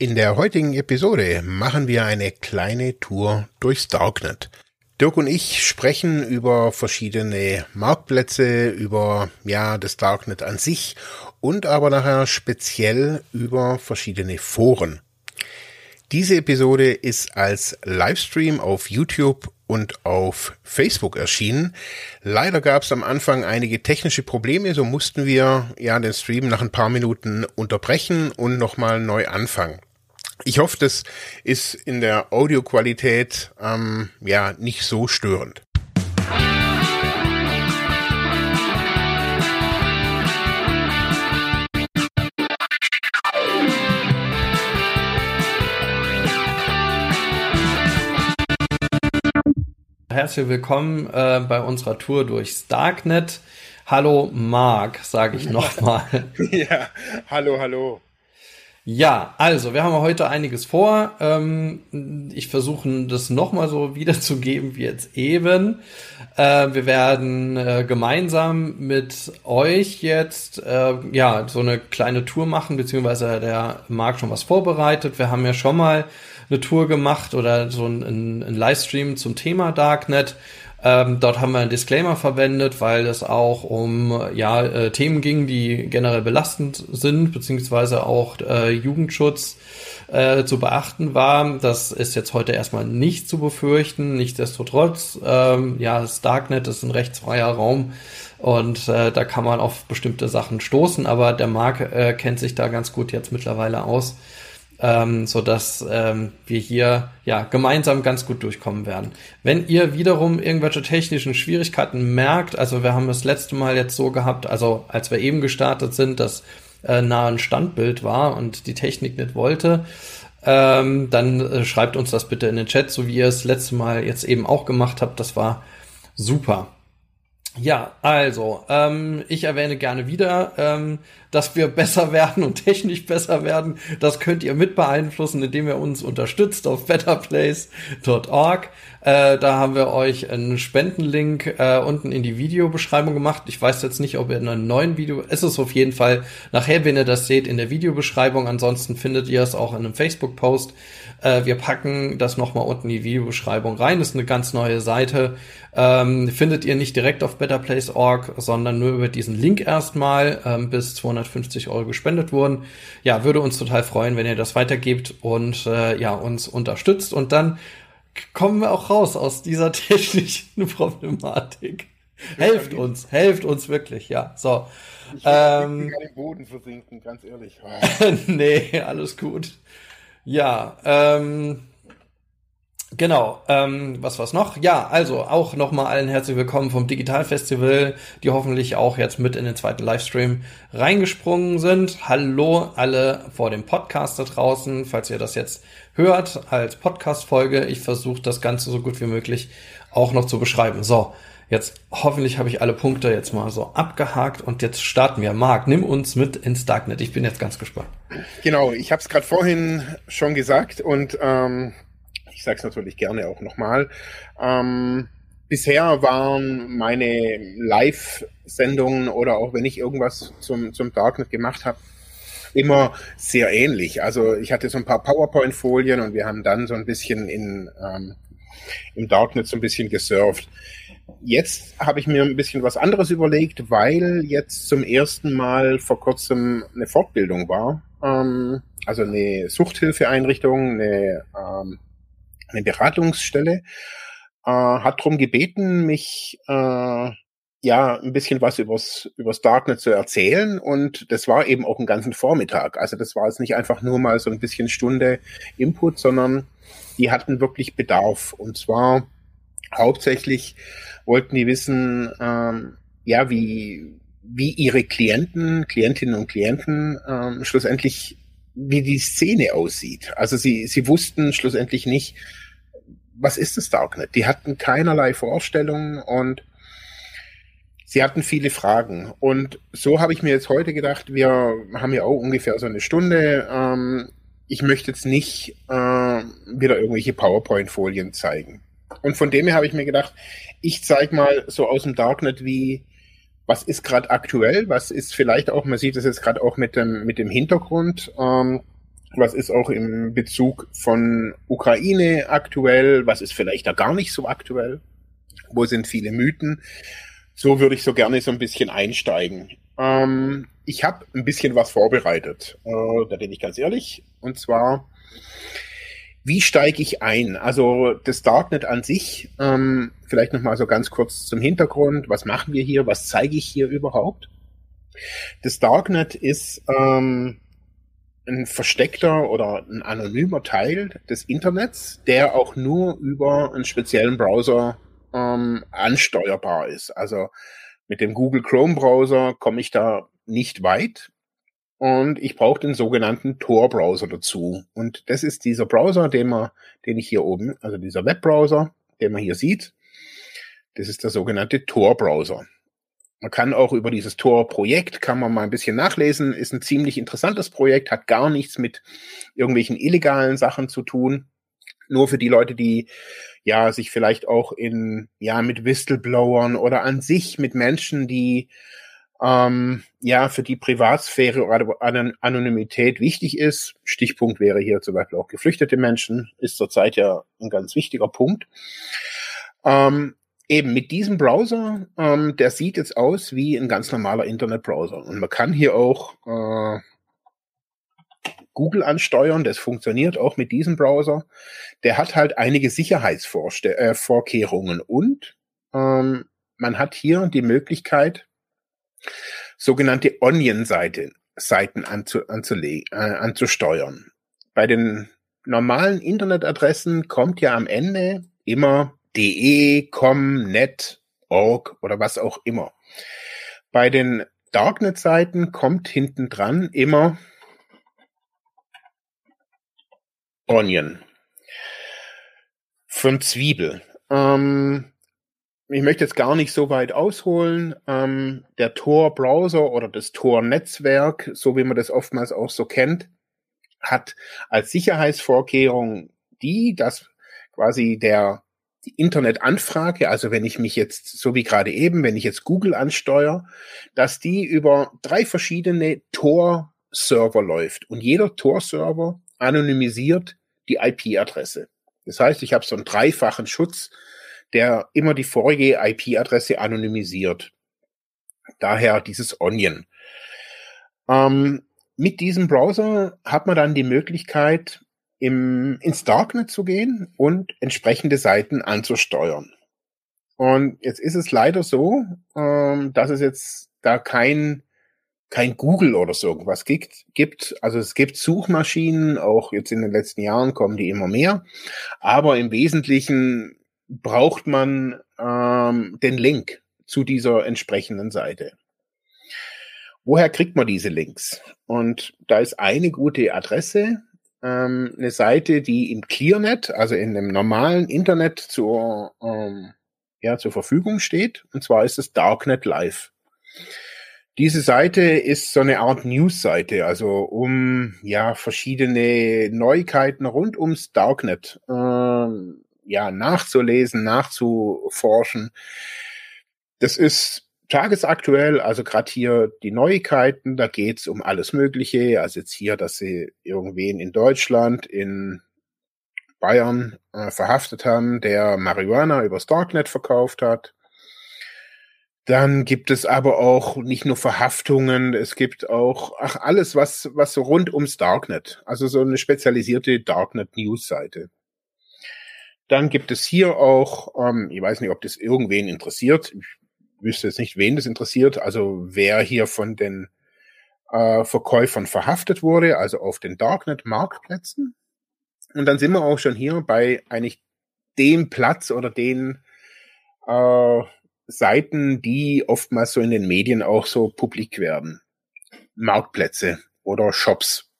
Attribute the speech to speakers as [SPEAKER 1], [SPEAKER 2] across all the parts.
[SPEAKER 1] In der heutigen Episode machen wir eine kleine Tour durchs Darknet. Dirk und ich sprechen über verschiedene Marktplätze, über ja das Darknet an sich und aber nachher speziell über verschiedene Foren. Diese Episode ist als Livestream auf YouTube und auf Facebook erschienen. Leider gab es am Anfang einige technische Probleme, so mussten wir ja den Stream nach ein paar Minuten unterbrechen und nochmal neu anfangen. Ich hoffe, das ist in der Audioqualität ähm, ja nicht so störend.
[SPEAKER 2] Herzlich willkommen äh, bei unserer Tour durchs Darknet. Hallo Marc, sage ich nochmal.
[SPEAKER 1] ja, hallo, hallo.
[SPEAKER 2] Ja, also wir haben heute einiges vor. Ähm, ich versuche das nochmal so wiederzugeben wie jetzt eben. Äh, wir werden äh, gemeinsam mit euch jetzt äh, ja so eine kleine Tour machen, beziehungsweise der Marc schon was vorbereitet. Wir haben ja schon mal eine Tour gemacht oder so ein, ein Livestream zum Thema Darknet. Ähm, dort haben wir einen Disclaimer verwendet, weil es auch um ja, äh, Themen ging, die generell belastend sind, beziehungsweise auch äh, Jugendschutz äh, zu beachten war. Das ist jetzt heute erstmal nicht zu befürchten. Nichtsdestotrotz, ähm, ja, das Darknet ist ein rechtsfreier Raum und äh, da kann man auf bestimmte Sachen stoßen, aber der Marc äh, kennt sich da ganz gut jetzt mittlerweile aus ähm, so dass ähm, wir hier ja gemeinsam ganz gut durchkommen werden. Wenn ihr wiederum irgendwelche technischen Schwierigkeiten merkt, also wir haben das letzte Mal jetzt so gehabt, also als wir eben gestartet sind, dass äh, nah ein Standbild war und die Technik nicht wollte, ähm, dann äh, schreibt uns das bitte in den Chat, so wie ihr es letzte Mal jetzt eben auch gemacht habt. Das war super. Ja, also, ähm, ich erwähne gerne wieder, ähm, dass wir besser werden und technisch besser werden. Das könnt ihr mit beeinflussen, indem ihr uns unterstützt auf betterplace.org. Äh, da haben wir euch einen Spendenlink äh, unten in die Videobeschreibung gemacht. Ich weiß jetzt nicht, ob ihr in einem neuen Video, es ist auf jeden Fall nachher, wenn ihr das seht, in der Videobeschreibung. Ansonsten findet ihr es auch in einem Facebook-Post. Äh, wir packen das nochmal unten in die Videobeschreibung rein. Das ist eine ganz neue Seite. Ähm, findet ihr nicht direkt auf betterplace.org, sondern nur über diesen Link erstmal, ähm, bis 250 Euro gespendet wurden. Ja, würde uns total freuen, wenn ihr das weitergebt und äh, ja, uns unterstützt. Und dann kommen wir auch raus aus dieser technischen Problematik. Helft uns, helft uns wirklich, ja. So.
[SPEAKER 1] Ich will ähm, im Boden versinken, ganz ehrlich.
[SPEAKER 2] nee, alles gut. Ja, ähm, Genau, ähm, was war's noch? Ja, also auch nochmal allen herzlich willkommen vom Digital Festival, die hoffentlich auch jetzt mit in den zweiten Livestream reingesprungen sind. Hallo alle vor dem Podcast da draußen, falls ihr das jetzt hört als Podcast-Folge. Ich versuche das Ganze so gut wie möglich auch noch zu beschreiben. So, jetzt hoffentlich habe ich alle Punkte jetzt mal so abgehakt und jetzt starten wir. Marc, nimm uns mit ins Darknet. Ich bin jetzt ganz gespannt.
[SPEAKER 1] Genau, ich habe es gerade vorhin schon gesagt und ähm, ich sage es natürlich gerne auch nochmal. Ähm, bisher waren meine Live-Sendungen oder auch wenn ich irgendwas zum, zum Darknet gemacht habe, immer sehr ähnlich. Also ich hatte so ein paar PowerPoint-Folien und wir haben dann so ein bisschen in, ähm, im Darknet so ein bisschen gesurft. Jetzt habe ich mir ein bisschen was anderes überlegt, weil jetzt zum ersten Mal vor kurzem eine Fortbildung war. Ähm, also eine Suchthilfeeinrichtung, eine ähm, eine Beratungsstelle, äh, hat darum gebeten, mich äh, ja ein bisschen was übers, übers Darknet zu erzählen und das war eben auch einen ganzen Vormittag. Also das war jetzt nicht einfach nur mal so ein bisschen Stunde Input, sondern die hatten wirklich Bedarf und zwar hauptsächlich wollten die wissen, ähm, ja, wie, wie ihre Klienten, Klientinnen und Klienten ähm, schlussendlich wie die Szene aussieht. Also sie, sie wussten schlussendlich nicht, was ist das Darknet? Die hatten keinerlei Vorstellungen und sie hatten viele Fragen. Und so habe ich mir jetzt heute gedacht, wir haben ja auch ungefähr so eine Stunde. Ähm, ich möchte jetzt nicht äh, wieder irgendwelche PowerPoint-Folien zeigen. Und von dem her habe ich mir gedacht, ich zeige mal so aus dem Darknet, wie was ist gerade aktuell, was ist vielleicht auch, man sieht es jetzt gerade auch mit dem, mit dem Hintergrund, ähm, was ist auch im Bezug von Ukraine aktuell, was ist vielleicht da gar nicht so aktuell, wo sind viele Mythen. So würde ich so gerne so ein bisschen einsteigen. Ähm, ich habe ein bisschen was vorbereitet, äh, da bin ich ganz ehrlich. Und zwar, wie steige ich ein? Also das Darknet an sich, ähm, vielleicht nochmal so ganz kurz zum Hintergrund. Was machen wir hier? Was zeige ich hier überhaupt? Das Darknet ist ähm, ein versteckter oder ein anonymer Teil des Internets, der auch nur über einen speziellen Browser ähm, ansteuerbar ist. Also mit dem Google Chrome Browser komme ich da nicht weit. Und ich brauche den sogenannten Tor-Browser dazu. Und das ist dieser Browser, den man, den ich hier oben, also dieser Webbrowser, den man hier sieht. Das ist der sogenannte Tor-Browser. Man kann auch über dieses Tor-Projekt, kann man mal ein bisschen nachlesen, ist ein ziemlich interessantes Projekt, hat gar nichts mit irgendwelchen illegalen Sachen zu tun. Nur für die Leute, die ja sich vielleicht auch in, ja, mit Whistleblowern oder an sich mit Menschen, die ähm, ja für die Privatsphäre oder Anonymität wichtig ist. Stichpunkt wäre hier zum Beispiel auch geflüchtete Menschen, ist zurzeit ja ein ganz wichtiger Punkt. Ähm, Eben mit diesem Browser, ähm, der sieht jetzt aus wie ein ganz normaler Internetbrowser. Und man kann hier auch äh, Google ansteuern, das funktioniert auch mit diesem Browser. Der hat halt einige Sicherheitsvorkehrungen äh, und ähm, man hat hier die Möglichkeit, sogenannte Onion-Seiten Seiten anzu, anzulegen, äh, anzusteuern. Bei den normalen Internetadressen kommt ja am Ende immer de, com, net, org oder was auch immer. Bei den Darknet-Seiten kommt hinten dran immer Onion. Von Zwiebel. Ähm, ich möchte jetzt gar nicht so weit ausholen. Ähm, der Tor-Browser oder das Tor-Netzwerk, so wie man das oftmals auch so kennt, hat als Sicherheitsvorkehrung die, dass quasi der die Internetanfrage, also wenn ich mich jetzt, so wie gerade eben, wenn ich jetzt Google ansteuere, dass die über drei verschiedene Tor-Server läuft. Und jeder Tor-Server anonymisiert die IP-Adresse. Das heißt, ich habe so einen dreifachen Schutz, der immer die vorige IP-Adresse anonymisiert. Daher dieses Onion. Ähm, mit diesem Browser hat man dann die Möglichkeit, im, ins Darknet zu gehen und entsprechende Seiten anzusteuern. Und jetzt ist es leider so, ähm, dass es jetzt da kein, kein Google oder so irgendwas gibt, gibt. Also es gibt Suchmaschinen, auch jetzt in den letzten Jahren kommen die immer mehr. Aber im Wesentlichen braucht man ähm, den Link zu dieser entsprechenden Seite. Woher kriegt man diese Links? Und da ist eine gute Adresse, ähm, eine Seite, die im ClearNet, also in dem normalen Internet zur, ähm, ja, zur Verfügung steht. Und zwar ist es Darknet Live. Diese Seite ist so eine Art News-Seite, also um ja verschiedene Neuigkeiten rund ums Darknet ähm, ja nachzulesen, nachzuforschen. Das ist tagesaktuell, also gerade hier die Neuigkeiten, da geht's um alles Mögliche. Also jetzt hier, dass sie irgendwen in Deutschland, in Bayern äh, verhaftet haben, der Marihuana übers Darknet verkauft hat. Dann gibt es aber auch nicht nur Verhaftungen, es gibt auch ach, alles, was, was so rund ums Darknet, also so eine spezialisierte Darknet-News-Seite. Dann gibt es hier auch, ähm, ich weiß nicht, ob das irgendwen interessiert, ich wüsste jetzt nicht, wen das interessiert, also wer hier von den äh, Verkäufern verhaftet wurde, also auf den Darknet-Marktplätzen. Und dann sind wir auch schon hier bei eigentlich dem Platz oder den äh, Seiten, die oftmals so in den Medien auch so publik werden. Marktplätze oder Shops.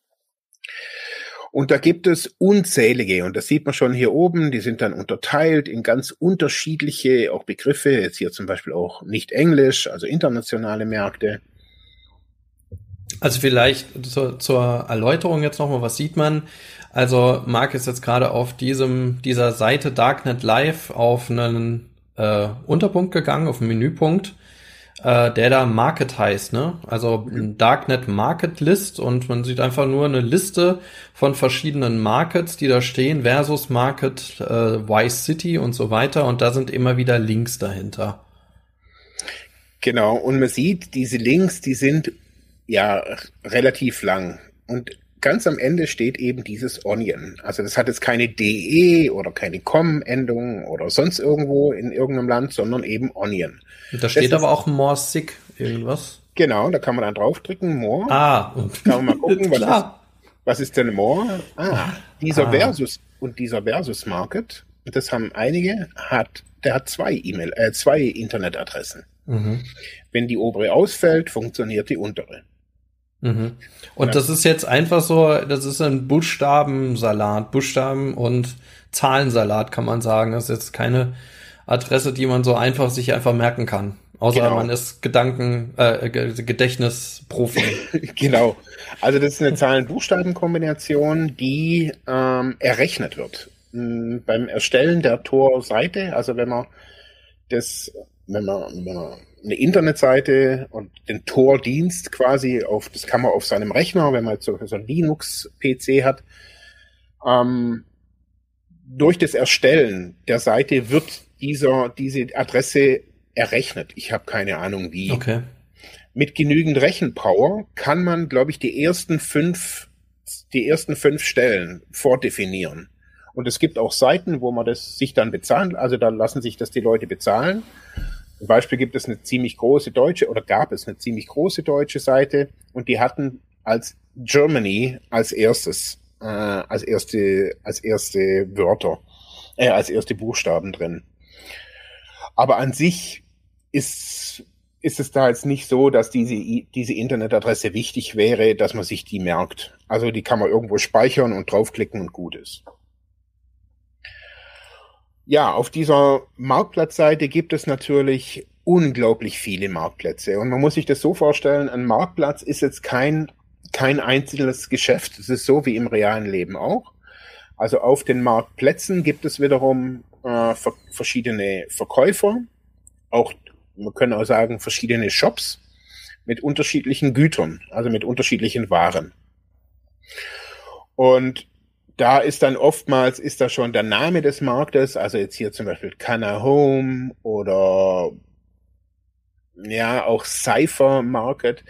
[SPEAKER 1] Und da gibt es unzählige, und das sieht man schon hier oben, die sind dann unterteilt in ganz unterschiedliche auch Begriffe, jetzt hier zum Beispiel auch nicht Englisch, also internationale Märkte.
[SPEAKER 2] Also vielleicht zur, zur Erläuterung jetzt nochmal, was sieht man? Also Marc ist jetzt gerade auf diesem, dieser Seite Darknet Live auf einen äh, Unterpunkt gegangen, auf einen Menüpunkt. Äh, der da Market heißt, ne? Also ein Darknet Market List und man sieht einfach nur eine Liste von verschiedenen Markets, die da stehen, versus Market äh, Vice City und so weiter und da sind immer wieder Links dahinter.
[SPEAKER 1] Genau, und man sieht, diese Links, die sind ja relativ lang. Und ganz am Ende steht eben dieses Onion. Also das hat jetzt keine DE oder keine COM-Endung oder sonst irgendwo in irgendeinem Land, sondern eben Onion.
[SPEAKER 2] Da steht das aber auch more sick irgendwas.
[SPEAKER 1] Genau, da kann man dann draufdrücken, more.
[SPEAKER 2] Ah,
[SPEAKER 1] und kann man mal gucken, was ist, was ist denn more? Ah, dieser ah. Versus und dieser Versus Market, das haben einige, hat, der hat zwei E-Mail, äh, zwei Internetadressen. Mhm. Wenn die obere ausfällt, funktioniert die untere.
[SPEAKER 2] Mhm. Und ja. das ist jetzt einfach so, das ist ein Buchstabensalat, Buchstaben und Zahlensalat kann man sagen. Das ist jetzt keine Adresse, die man so einfach sich einfach merken kann. Außer genau. man ist Gedanken, äh, Gedächtnisprofi.
[SPEAKER 1] genau. Also das ist eine Zahlen-Buchstaben-Kombination, die ähm, errechnet wird. Ähm, beim Erstellen der Tor-Seite, also wenn man das, wenn man, wenn man eine Internetseite und den Tor-Dienst quasi auf, das kann man auf seinem Rechner, wenn man jetzt so, so ein Linux-PC hat, ähm, durch das Erstellen der Seite wird dieser, diese Adresse errechnet. Ich habe keine Ahnung wie.
[SPEAKER 2] Okay.
[SPEAKER 1] Mit genügend Rechenpower kann man, glaube ich, die ersten fünf, die ersten fünf Stellen vordefinieren. Und es gibt auch Seiten, wo man das sich dann bezahlen, also da lassen sich das die Leute bezahlen. Zum Beispiel gibt es eine ziemlich große deutsche oder gab es eine ziemlich große deutsche Seite und die hatten als Germany als erstes, äh, als erste, als erste Wörter, äh, als erste Buchstaben drin. Aber an sich ist, ist es da jetzt nicht so, dass diese, diese Internetadresse wichtig wäre, dass man sich die merkt. Also die kann man irgendwo speichern und draufklicken und gut ist. Ja, auf dieser Marktplatzseite gibt es natürlich unglaublich viele Marktplätze. Und man muss sich das so vorstellen, ein Marktplatz ist jetzt kein, kein einzelnes Geschäft. Es ist so wie im realen Leben auch. Also auf den Marktplätzen gibt es wiederum äh, verschiedene Verkäufer, auch, man kann auch sagen, verschiedene Shops mit unterschiedlichen Gütern, also mit unterschiedlichen Waren. Und da ist dann oftmals, ist da schon der Name des Marktes, also jetzt hier zum Beispiel Canna Home oder ja, auch Cypher Market.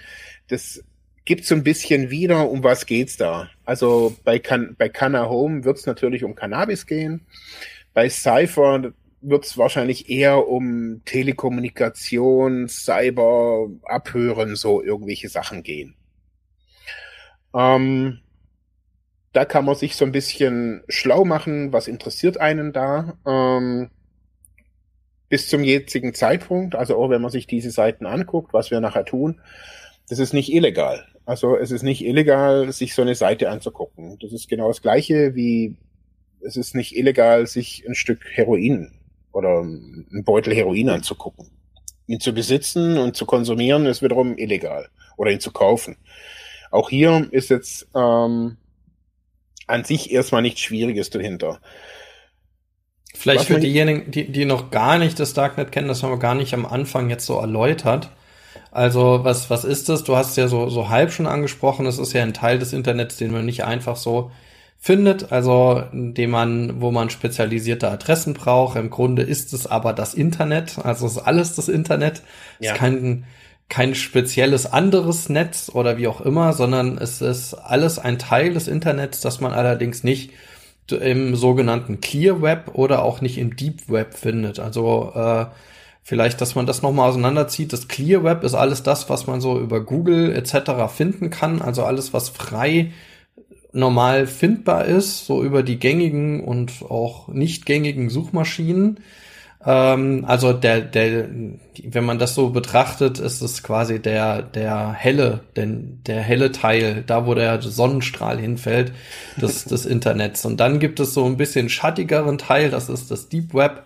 [SPEAKER 1] Das gibt so ein bisschen wieder, um was geht's da. Also bei, Can bei Canna Home wird es natürlich um Cannabis gehen. Bei Cypher wird es wahrscheinlich eher um Telekommunikation, Cyber, Abhören, so irgendwelche Sachen gehen. Ähm, da kann man sich so ein bisschen schlau machen, was interessiert einen da. Ähm, bis zum jetzigen Zeitpunkt, also auch wenn man sich diese Seiten anguckt, was wir nachher tun, das ist nicht illegal. Also es ist nicht illegal, sich so eine Seite anzugucken. Das ist genau das gleiche wie es ist nicht illegal, sich ein Stück Heroin oder ein Beutel Heroin anzugucken. Ihn zu besitzen und zu konsumieren ist wiederum illegal oder ihn zu kaufen. Auch hier ist jetzt ähm, an sich erstmal nichts Schwieriges dahinter.
[SPEAKER 2] Vielleicht Was für diejenigen, die, die noch gar nicht das Darknet kennen, das haben wir gar nicht am Anfang jetzt so erläutert. Also was, was ist das? Du hast es ja so, so halb schon angesprochen. Das ist ja ein Teil des Internets, den man nicht einfach so findet, also dem man, wo man spezialisierte Adressen braucht. Im Grunde ist es aber das Internet, also ist alles das Internet. Ja. Es ist kein, kein spezielles anderes Netz oder wie auch immer, sondern es ist alles ein Teil des Internets, das man allerdings nicht im sogenannten Clear Web oder auch nicht im Deep Web findet. Also äh, vielleicht, dass man das nochmal auseinanderzieht. Das Clear Web ist alles das, was man so über Google etc. finden kann. Also alles, was frei normal findbar ist, so über die gängigen und auch nicht gängigen Suchmaschinen. Ähm, also der, der, wenn man das so betrachtet, ist es quasi der, der helle, denn der helle Teil, da wo der Sonnenstrahl hinfällt, des, des Internets. Und dann gibt es so ein bisschen schattigeren Teil, das ist das Deep Web.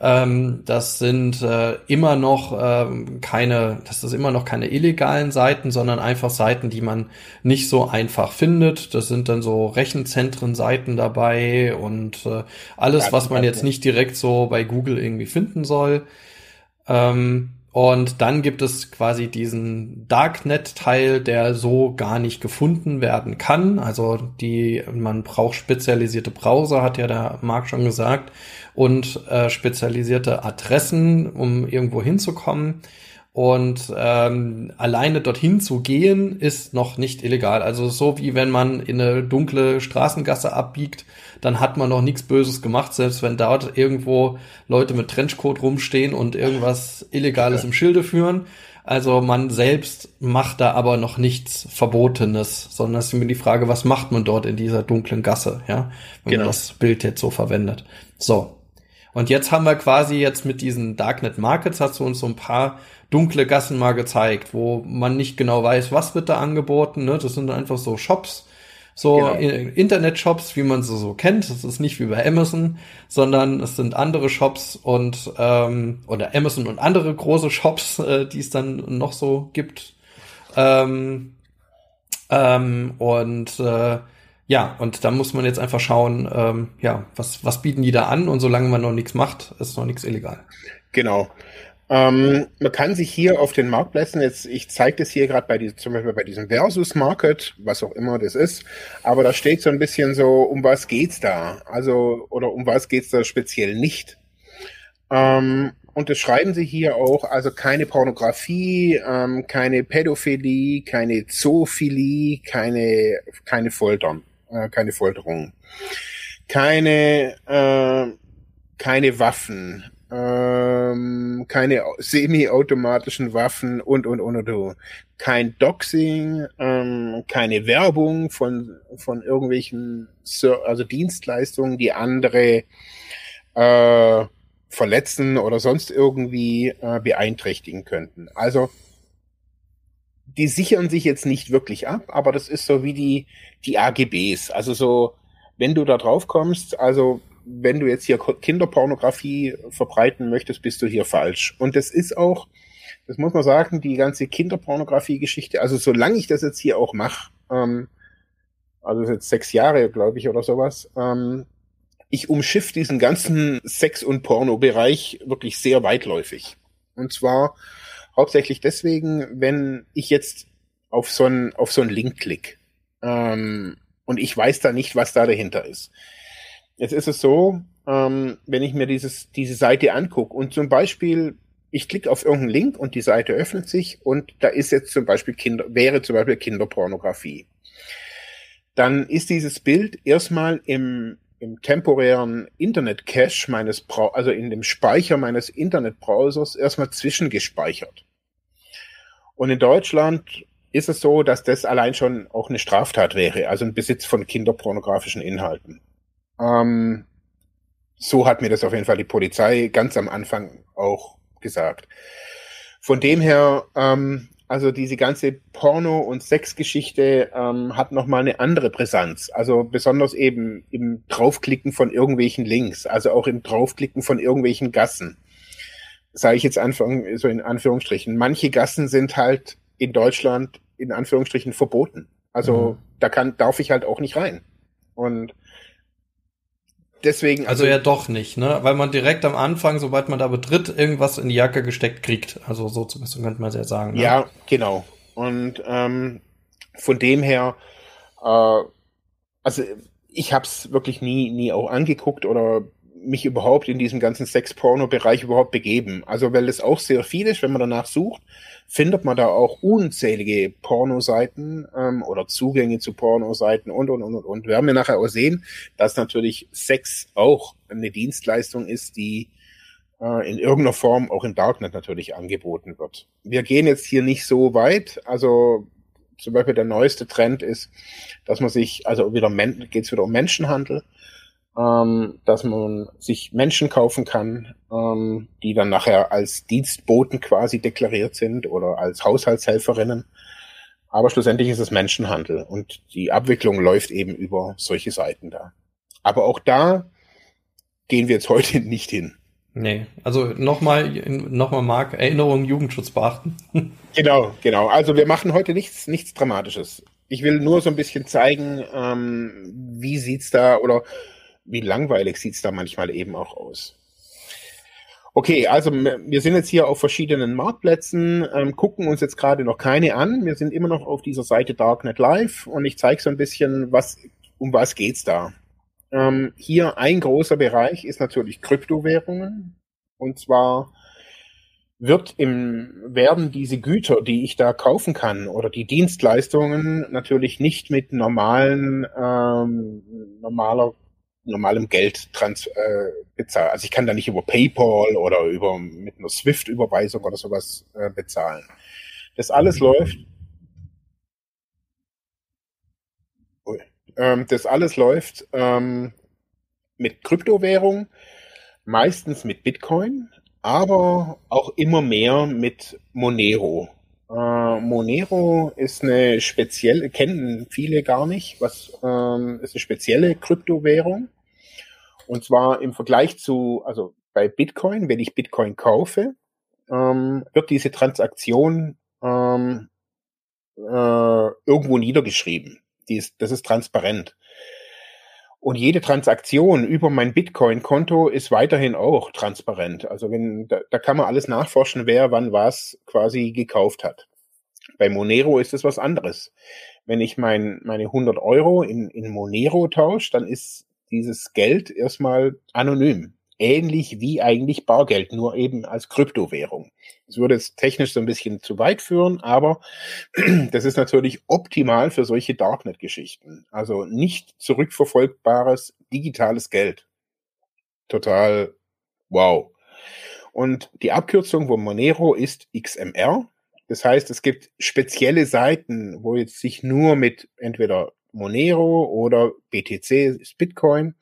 [SPEAKER 2] Ähm, das sind äh, immer noch ähm, keine, das ist immer noch keine illegalen Seiten, sondern einfach Seiten, die man nicht so einfach findet. Das sind dann so Rechenzentren-Seiten dabei und äh, alles, was man jetzt nicht direkt so bei Google irgendwie finden soll. Ähm, Und dann gibt es quasi diesen Darknet-Teil, der so gar nicht gefunden werden kann. Also die, man braucht spezialisierte Browser, hat ja der Marc schon gesagt, und äh, spezialisierte Adressen, um irgendwo hinzukommen. Und ähm, alleine dorthin zu gehen, ist noch nicht illegal. Also so wie wenn man in eine dunkle Straßengasse abbiegt, dann hat man noch nichts Böses gemacht, selbst wenn dort irgendwo Leute mit Trenchcoat rumstehen und irgendwas Illegales ja. im Schilde führen. Also man selbst macht da aber noch nichts Verbotenes, sondern es ist mir die Frage, was macht man dort in dieser dunklen Gasse, ja, wenn genau. man das Bild jetzt so verwendet. So. Und jetzt haben wir quasi jetzt mit diesen Darknet Markets hast du uns so ein paar dunkle Gassen mal gezeigt, wo man nicht genau weiß, was wird da angeboten. Ne? Das sind einfach so Shops, so genau. Internet-Shops, wie man sie so kennt. Das ist nicht wie bei Amazon, sondern es sind andere Shops und ähm, oder Amazon und andere große Shops, äh, die es dann noch so gibt. Ähm, ähm, und äh, ja, und da muss man jetzt einfach schauen, ähm, ja, was, was bieten die da an und solange man noch nichts macht, ist noch nichts illegal.
[SPEAKER 1] Genau. Ähm, man kann sich hier auf den Marktplätzen, jetzt, ich zeige das hier gerade bei diesem, zum Beispiel bei diesem Versus Market, was auch immer das ist, aber da steht so ein bisschen so, um was geht's da? Also, oder um was geht's da speziell nicht? Ähm, und das schreiben sie hier auch, also keine Pornografie, ähm, keine Pädophilie, keine Zoophilie, keine, keine Foltern, äh, keine Folterung, keine, äh, keine Waffen, ähm, keine semi-automatischen Waffen und, und, und, und. Kein Doxing, ähm, keine Werbung von, von irgendwelchen also Dienstleistungen, die andere äh, verletzen oder sonst irgendwie äh, beeinträchtigen könnten. Also die sichern sich jetzt nicht wirklich ab, aber das ist so wie die, die AGBs. Also so, wenn du da drauf kommst, also wenn du jetzt hier Kinderpornografie verbreiten möchtest, bist du hier falsch. Und das ist auch, das muss man sagen, die ganze Kinderpornografie-Geschichte, also solange ich das jetzt hier auch mache, ähm, also jetzt sechs Jahre, glaube ich, oder sowas, ähm, ich umschiff diesen ganzen Sex- und Porno-Bereich wirklich sehr weitläufig. Und zwar hauptsächlich deswegen, wenn ich jetzt auf so einen, so Link klick ähm, und ich weiß da nicht, was da dahinter ist. Jetzt ist es so, ähm, wenn ich mir dieses, diese Seite angucke und zum Beispiel ich klicke auf irgendeinen Link und die Seite öffnet sich und da ist jetzt zum Beispiel Kinder, wäre zum Beispiel Kinderpornografie. Dann ist dieses Bild erstmal im, im temporären Internet-Cache meines, also in dem Speicher meines Internetbrowsers erstmal zwischengespeichert. Und in Deutschland ist es so, dass das allein schon auch eine Straftat wäre, also ein Besitz von kinderpornografischen Inhalten. Ähm, so hat mir das auf jeden Fall die Polizei ganz am Anfang auch gesagt. Von dem her, ähm, also diese ganze Porno- und Sexgeschichte ähm, hat nochmal eine andere Brisanz. Also besonders eben im Draufklicken von irgendwelchen Links, also auch im Draufklicken von irgendwelchen Gassen. Sage ich jetzt Anfang, so in Anführungsstrichen. Manche Gassen sind halt in Deutschland in Anführungsstrichen verboten. Also mhm. da kann, darf ich halt auch nicht rein. Und deswegen.
[SPEAKER 2] Also, also ja doch nicht, ne? Weil man direkt am Anfang, sobald man da betritt, irgendwas in die Jacke gesteckt kriegt. Also so zumindest könnte man sehr sagen.
[SPEAKER 1] Ne? Ja, genau. Und ähm, von dem her, äh, also ich habe es wirklich nie, nie auch angeguckt oder mich überhaupt in diesem ganzen Sex-Porno-Bereich überhaupt begeben. Also weil es auch sehr viel ist, wenn man danach sucht, findet man da auch unzählige Pornoseiten ähm, oder Zugänge zu Pornoseiten und, und, und, und. Und wir haben ja nachher auch sehen, dass natürlich Sex auch eine Dienstleistung ist, die äh, in irgendeiner Form auch im Darknet natürlich angeboten wird. Wir gehen jetzt hier nicht so weit, also zum Beispiel der neueste Trend ist, dass man sich, also wieder geht es wieder um Menschenhandel, ähm, dass man sich Menschen kaufen kann, ähm, die dann nachher als Dienstboten quasi deklariert sind oder als Haushaltshelferinnen. Aber schlussendlich ist es Menschenhandel und die Abwicklung läuft eben über solche Seiten da. Aber auch da gehen wir jetzt heute nicht hin.
[SPEAKER 2] Nee, also nochmal, nochmal Mark, Erinnerung, Jugendschutz beachten.
[SPEAKER 1] genau, genau. Also wir machen heute nichts, nichts Dramatisches. Ich will nur so ein bisschen zeigen, ähm, wie sieht's da oder wie langweilig sieht's da manchmal eben auch aus. Okay, also wir sind jetzt hier auf verschiedenen Marktplätzen, ähm, gucken uns jetzt gerade noch keine an. Wir sind immer noch auf dieser Seite Darknet Live und ich zeige so ein bisschen, was, um was geht's da. Ähm, hier ein großer Bereich ist natürlich Kryptowährungen. Und zwar wird im, werden diese Güter, die ich da kaufen kann oder die Dienstleistungen natürlich nicht mit normalen, ähm, normaler normalem Geld trans äh, bezahlen. Also ich kann da nicht über PayPal oder über mit einer Swift-Überweisung oder sowas äh, bezahlen. Das alles läuft. Ähm, das alles läuft ähm, mit Kryptowährung, meistens mit Bitcoin, aber auch immer mehr mit Monero. Äh, Monero ist eine spezielle, kennen viele gar nicht, was ähm, ist eine spezielle Kryptowährung. Und zwar im Vergleich zu, also bei Bitcoin, wenn ich Bitcoin kaufe, ähm, wird diese Transaktion ähm, äh, irgendwo niedergeschrieben. Die ist, das ist transparent. Und jede Transaktion über mein Bitcoin-Konto ist weiterhin auch transparent. Also wenn, da, da kann man alles nachforschen, wer wann was quasi gekauft hat. Bei Monero ist es was anderes. Wenn ich mein, meine 100 Euro in, in Monero tausche, dann ist dieses Geld erstmal anonym. Ähnlich wie eigentlich Bargeld, nur eben als Kryptowährung. Das würde jetzt technisch so ein bisschen zu weit führen, aber das ist natürlich optimal für solche Darknet-Geschichten. Also nicht zurückverfolgbares digitales Geld. Total wow. Und die Abkürzung von Monero ist XMR. Das heißt, es gibt spezielle Seiten, wo jetzt sich nur mit entweder Monero oder BTC ist Bitcoin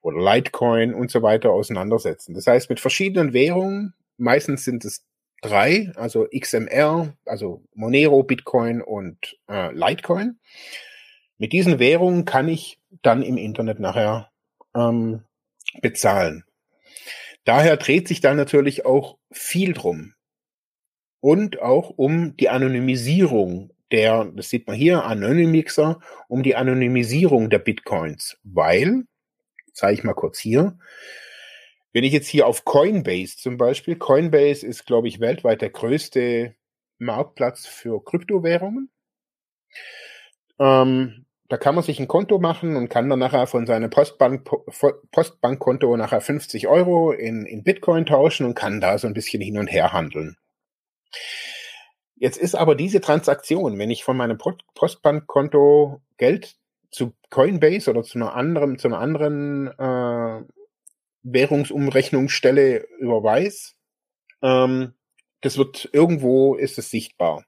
[SPEAKER 1] oder Litecoin und so weiter auseinandersetzen. Das heißt, mit verschiedenen Währungen, meistens sind es drei, also XMR, also Monero, Bitcoin und äh, Litecoin. Mit diesen Währungen kann ich dann im Internet nachher ähm, bezahlen. Daher dreht sich da natürlich auch viel drum. Und auch um die Anonymisierung der, das sieht man hier, Anonymixer, um die Anonymisierung der Bitcoins, weil, zeige ich mal kurz hier, wenn ich jetzt hier auf Coinbase zum Beispiel, Coinbase ist, glaube ich, weltweit der größte Marktplatz für Kryptowährungen. Ähm, da kann man sich ein Konto machen und kann dann nachher von seinem Postbank, Postbankkonto nachher 50 Euro in, in Bitcoin tauschen und kann da so ein bisschen hin und her handeln. Jetzt ist aber diese Transaktion, wenn ich von meinem Postbankkonto Geld zu Coinbase oder zu einer anderen, zu einer anderen äh, Währungsumrechnungsstelle überweise, ähm, das wird irgendwo ist es sichtbar.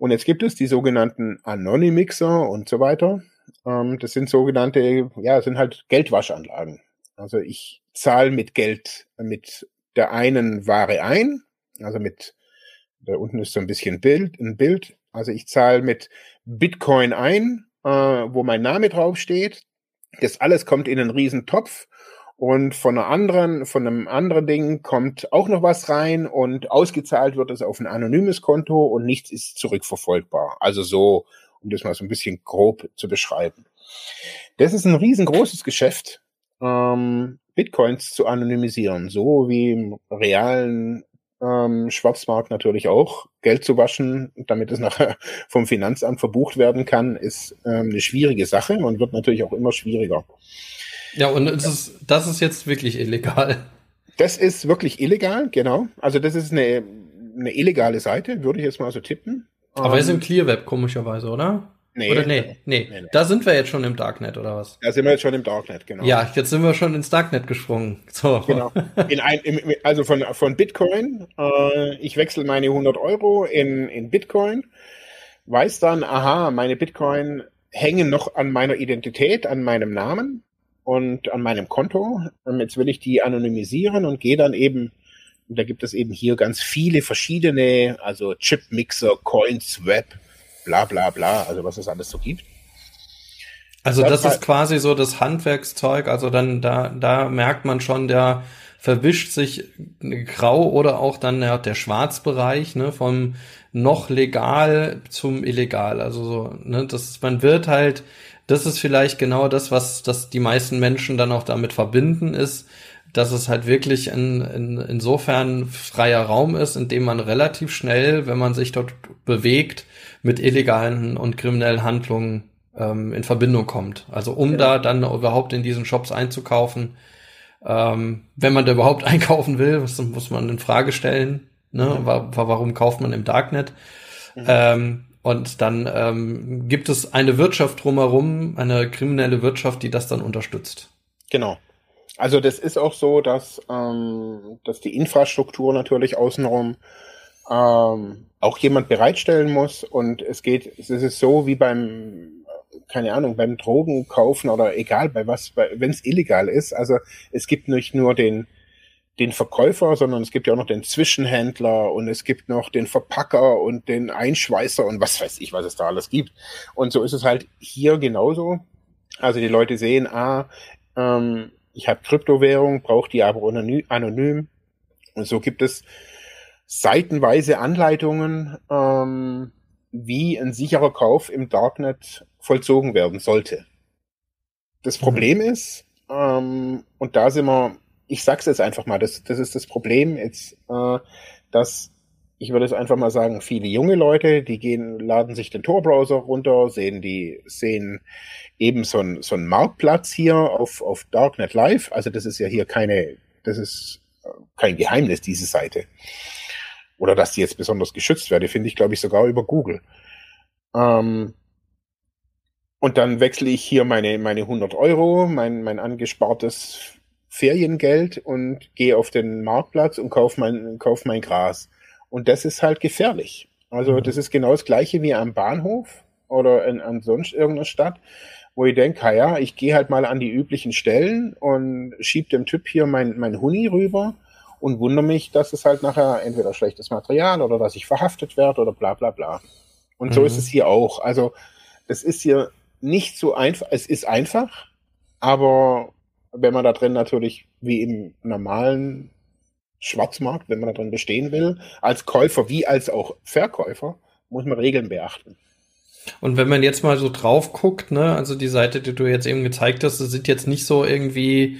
[SPEAKER 1] Und jetzt gibt es die sogenannten Anonymixer und so weiter. Ähm, das sind sogenannte, ja, sind halt Geldwaschanlagen. Also ich zahle mit Geld mit der einen Ware ein, also mit da unten ist so ein bisschen Bild, ein Bild. Also ich zahle mit Bitcoin ein, äh, wo mein Name draufsteht. Das alles kommt in einen riesen Topf und von einer anderen, von einem anderen Ding kommt auch noch was rein und ausgezahlt wird es auf ein anonymes Konto und nichts ist zurückverfolgbar. Also so, um das mal so ein bisschen grob zu beschreiben. Das ist ein riesengroßes Geschäft, ähm, Bitcoins zu anonymisieren, so wie im realen ähm, Schwarzmarkt natürlich auch. Geld zu waschen, damit es nachher vom Finanzamt verbucht werden kann, ist ähm, eine schwierige Sache und wird natürlich auch immer schwieriger.
[SPEAKER 2] Ja, und es ist, das ist jetzt wirklich illegal.
[SPEAKER 1] Das ist wirklich illegal, genau. Also das ist eine, eine illegale Seite, würde ich jetzt mal so tippen.
[SPEAKER 2] Aber ähm, ist im Clearweb komischerweise, oder? Nee. Oder nee, nee, nee, nee. Da sind wir jetzt schon im Darknet, oder was?
[SPEAKER 1] Da sind wir jetzt schon im Darknet, genau.
[SPEAKER 2] Ja, jetzt sind wir schon ins Darknet gesprungen. So. Genau.
[SPEAKER 1] In ein, im, also von, von Bitcoin, äh, ich wechsle meine 100 Euro in, in Bitcoin, weiß dann, aha, meine Bitcoin hängen noch an meiner Identität, an meinem Namen und an meinem Konto. Und jetzt will ich die anonymisieren und gehe dann eben und da gibt es eben hier ganz viele verschiedene, also Chipmixer, CoinsWeb, bla bla bla, also was es alles so gibt.
[SPEAKER 2] Also das, das ist quasi so das Handwerkszeug, also dann da, da merkt man schon, der verwischt sich grau oder auch dann der, der Schwarzbereich, ne, vom noch legal zum illegal. Also so, ne, das, man wird halt, das ist vielleicht genau das, was das die meisten Menschen dann auch damit verbinden, ist, dass es halt wirklich in, in, insofern freier Raum ist, in dem man relativ schnell, wenn man sich dort bewegt, mit illegalen und kriminellen Handlungen ähm, in Verbindung kommt. Also um ja. da dann überhaupt in diesen Shops einzukaufen, ähm, wenn man da überhaupt einkaufen will, was muss man in Frage stellen. Ne? Mhm. Warum kauft man im Darknet? Mhm. Ähm, und dann ähm, gibt es eine Wirtschaft drumherum, eine kriminelle Wirtschaft, die das dann unterstützt.
[SPEAKER 1] Genau. Also das ist auch so, dass, ähm, dass die Infrastruktur natürlich außenrum ähm, auch jemand bereitstellen muss. Und es geht, es ist so wie beim, keine Ahnung, beim Drogenkaufen oder egal bei was, wenn es illegal ist. Also es gibt nicht nur den, den Verkäufer, sondern es gibt ja auch noch den Zwischenhändler und es gibt noch den Verpacker und den Einschweißer und was weiß ich, was es da alles gibt. Und so ist es halt hier genauso. Also die Leute sehen, ah, ähm, ich habe Kryptowährung, brauche die aber anonym. Und so gibt es seitenweise Anleitungen, ähm, wie ein sicherer Kauf im Darknet vollzogen werden sollte. Das mhm. Problem ist, ähm, und da sind wir ich sag's jetzt einfach mal, das, das ist das Problem jetzt, äh, dass ich würde es einfach mal sagen, viele junge Leute, die gehen, laden sich den Tor-Browser runter, sehen die, sehen eben so ein so Marktplatz hier auf, auf Darknet Live. Also das ist ja hier keine, das ist kein Geheimnis, diese Seite. Oder dass die jetzt besonders geschützt werde, finde ich, glaube ich, sogar über Google. Ähm, und dann wechsle ich hier meine, meine 100 Euro, mein, mein angespartes Feriengeld und gehe auf den Marktplatz und kauf mein, kauf mein Gras. Und das ist halt gefährlich. Also mhm. das ist genau das gleiche wie am Bahnhof oder in, an sonst irgendeiner Stadt, wo ich denke, ja, ich gehe halt mal an die üblichen Stellen und schieb dem Typ hier mein, mein Huni rüber und wundere mich, dass es halt nachher entweder schlechtes Material oder dass ich verhaftet werde oder bla bla bla. Und mhm. so ist es hier auch. Also es ist hier nicht so einfach, es ist einfach, aber wenn man da drin natürlich wie im normalen Schwarzmarkt, wenn man da drin bestehen will, als Käufer wie als auch Verkäufer, muss man Regeln beachten.
[SPEAKER 2] Und wenn man jetzt mal so drauf guckt, ne, also die Seite, die du jetzt eben gezeigt hast, das sieht jetzt nicht so irgendwie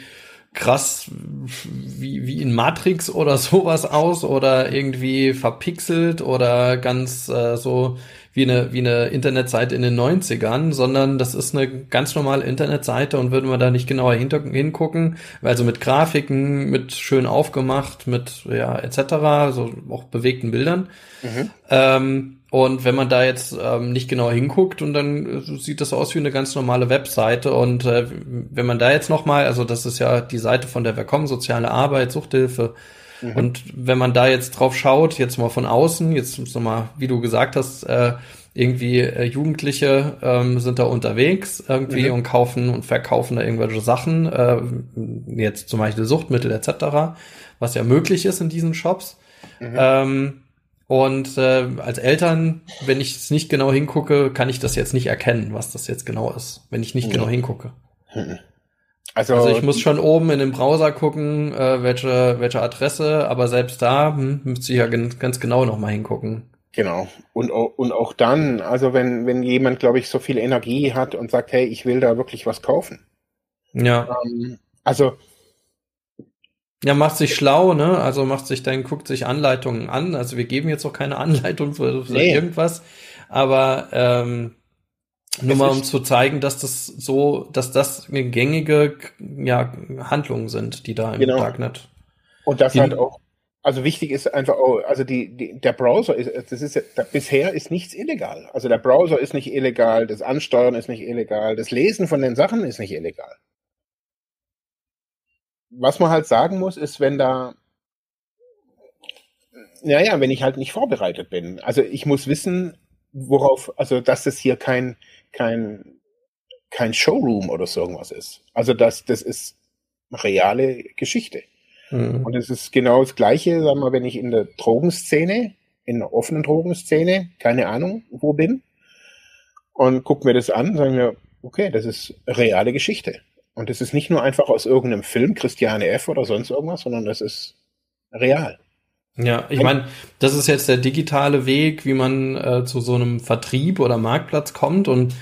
[SPEAKER 2] krass wie, wie in Matrix oder sowas aus oder irgendwie verpixelt oder ganz äh, so wie eine, wie eine Internetseite in den 90ern, sondern das ist eine ganz normale Internetseite und würden wir da nicht genauer hingucken, also mit Grafiken, mit schön aufgemacht, mit, ja, etc., so auch bewegten Bildern. Mhm. Ähm, und wenn man da jetzt ähm, nicht genau hinguckt und dann äh, sieht das aus wie eine ganz normale Webseite und äh, wenn man da jetzt noch mal, also das ist ja die Seite von der wir kommen, soziale Arbeit, Suchthilfe, Mhm. Und wenn man da jetzt drauf schaut, jetzt mal von außen, jetzt nochmal, wie du gesagt hast, äh, irgendwie äh, Jugendliche ähm, sind da unterwegs irgendwie mhm. und kaufen und verkaufen da irgendwelche Sachen, äh, jetzt zum Beispiel Suchtmittel etc., was ja möglich ist in diesen Shops. Mhm. Ähm, und äh, als Eltern, wenn ich es nicht genau hingucke, kann ich das jetzt nicht erkennen, was das jetzt genau ist, wenn ich nicht mhm. genau hingucke. Also, also ich muss schon oben in dem Browser gucken, äh, welche, welche Adresse, aber selbst da hm, müsste ich ja ganz genau nochmal hingucken.
[SPEAKER 1] Genau. Und, und auch dann, also wenn, wenn jemand, glaube ich, so viel Energie hat und sagt, hey, ich will da wirklich was kaufen.
[SPEAKER 2] Ja.
[SPEAKER 1] Ähm, also.
[SPEAKER 2] Ja, macht sich schlau, ne? Also macht sich dann, guckt sich Anleitungen an. Also wir geben jetzt auch keine Anleitung für, für nee. irgendwas. Aber ähm, nur mal um zu zeigen, dass das so, dass das eine gängige ja, Handlungen sind, die da im genau. Darknet.
[SPEAKER 1] Und das halt auch, also wichtig ist einfach auch, also die, die, der Browser ist, das ist da, bisher ist nichts illegal. Also der Browser ist nicht illegal, das Ansteuern ist nicht illegal, das Lesen von den Sachen ist nicht illegal. Was man halt sagen muss, ist, wenn da, naja, wenn ich halt nicht vorbereitet bin. Also ich muss wissen, worauf, also dass das hier kein, kein, kein Showroom oder so irgendwas ist. Also das, das ist reale Geschichte. Mhm. Und es ist genau das Gleiche, sagen wir, wenn ich in der Drogenszene, in der offenen Drogenszene, keine Ahnung, wo bin, und guck mir das an, sagen wir, okay, das ist reale Geschichte. Und das ist nicht nur einfach aus irgendeinem Film, Christiane F. oder sonst irgendwas, sondern das ist real.
[SPEAKER 2] Ja, ich meine, das ist jetzt der digitale Weg, wie man äh, zu so einem Vertrieb oder Marktplatz kommt. Und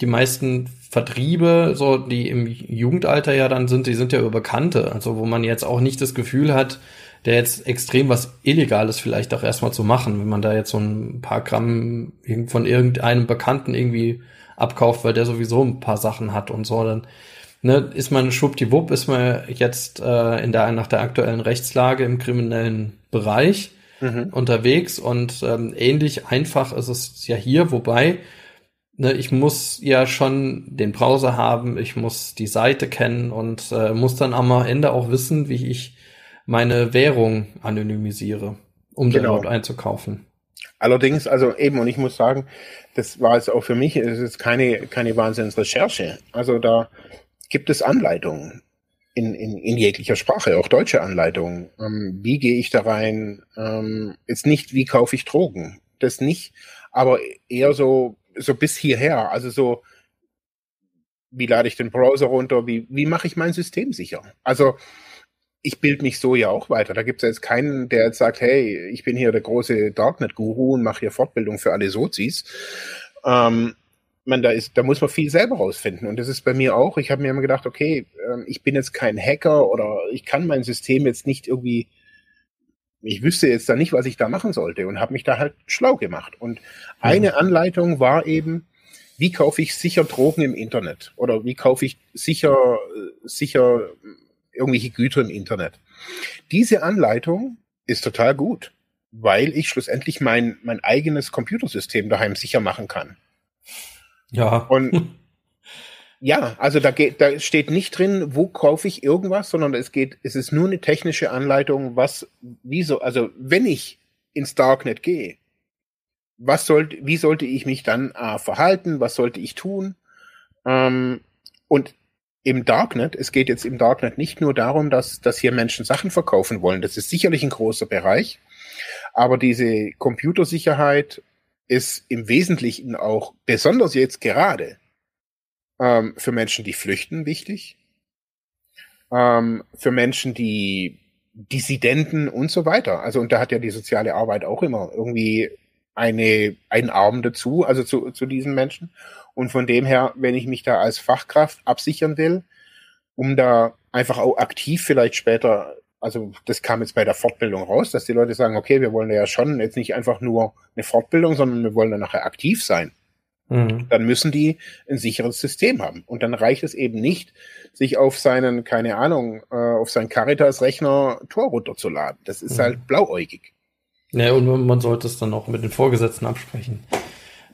[SPEAKER 2] die meisten Vertriebe, so die im Jugendalter ja dann sind, die sind ja über Bekannte, also wo man jetzt auch nicht das Gefühl hat, der jetzt extrem was Illegales vielleicht auch erstmal zu machen, wenn man da jetzt so ein paar Gramm von irgendeinem Bekannten irgendwie abkauft, weil der sowieso ein paar Sachen hat und so, dann ne, ist man schwuppdiwupp, ist man jetzt äh, in der, nach der aktuellen Rechtslage im kriminellen Bereich mhm. unterwegs und ähm, ähnlich einfach ist es ja hier, wobei ne, ich muss ja schon den Browser haben, ich muss die Seite kennen und äh, muss dann am Ende auch wissen, wie ich meine Währung anonymisiere, um genau. überhaupt einzukaufen.
[SPEAKER 1] Allerdings, also eben, und ich muss sagen, das war jetzt auch für mich, es ist keine, keine Wahnsinnsrecherche. Also da gibt es Anleitungen in, in, in jeglicher Sprache, auch deutsche Anleitungen. Ähm, wie gehe ich da rein? Ähm, jetzt nicht, wie kaufe ich Drogen? Das nicht, aber eher so, so bis hierher. Also so, wie lade ich den Browser runter? Wie, wie mache ich mein System sicher? Also ich bilde mich so ja auch weiter. Da gibt es jetzt keinen, der jetzt sagt, hey, ich bin hier der große Darknet-Guru und mache hier Fortbildung für alle Sozis. Ähm, man, da ist, da muss man viel selber rausfinden. Und das ist bei mir auch. Ich habe mir immer gedacht, okay, ähm, ich bin jetzt kein Hacker oder ich kann mein System jetzt nicht irgendwie, ich wüsste jetzt da nicht, was ich da machen sollte und habe mich da halt schlau gemacht. Und eine Anleitung war eben, wie kaufe ich sicher Drogen im Internet oder wie kaufe ich sicher, sicher irgendwelche Güter im Internet. Diese Anleitung ist total gut, weil ich schlussendlich mein, mein eigenes Computersystem daheim sicher machen kann.
[SPEAKER 2] Ja.
[SPEAKER 1] Und ja, also da geht, da steht nicht drin, wo kaufe ich irgendwas, sondern es geht, es ist nur eine technische Anleitung, was, wieso, also wenn ich ins Darknet gehe, was sollte, wie sollte ich mich dann äh, verhalten, was sollte ich tun? Ähm, und im Darknet, es geht jetzt im Darknet nicht nur darum, dass, dass hier Menschen Sachen verkaufen wollen. Das ist sicherlich ein großer Bereich. Aber diese Computersicherheit ist im Wesentlichen auch, besonders jetzt gerade, ähm, für Menschen, die flüchten, wichtig. Ähm, für Menschen, die Dissidenten und so weiter. Also, und da hat ja die soziale Arbeit auch immer irgendwie eine, einen Arm dazu, also zu, zu diesen Menschen. Und von dem her, wenn ich mich da als Fachkraft absichern will, um da einfach auch aktiv vielleicht später, also das kam jetzt bei der Fortbildung raus, dass die Leute sagen, okay, wir wollen ja schon jetzt nicht einfach nur eine Fortbildung, sondern wir wollen dann nachher aktiv sein. Mhm. Dann müssen die ein sicheres System haben. Und dann reicht es eben nicht, sich auf seinen, keine Ahnung, äh, auf seinen Caritas-Rechner Tor runterzuladen. Das ist mhm. halt blauäugig.
[SPEAKER 2] Ja, und man sollte es dann auch mit den Vorgesetzten absprechen.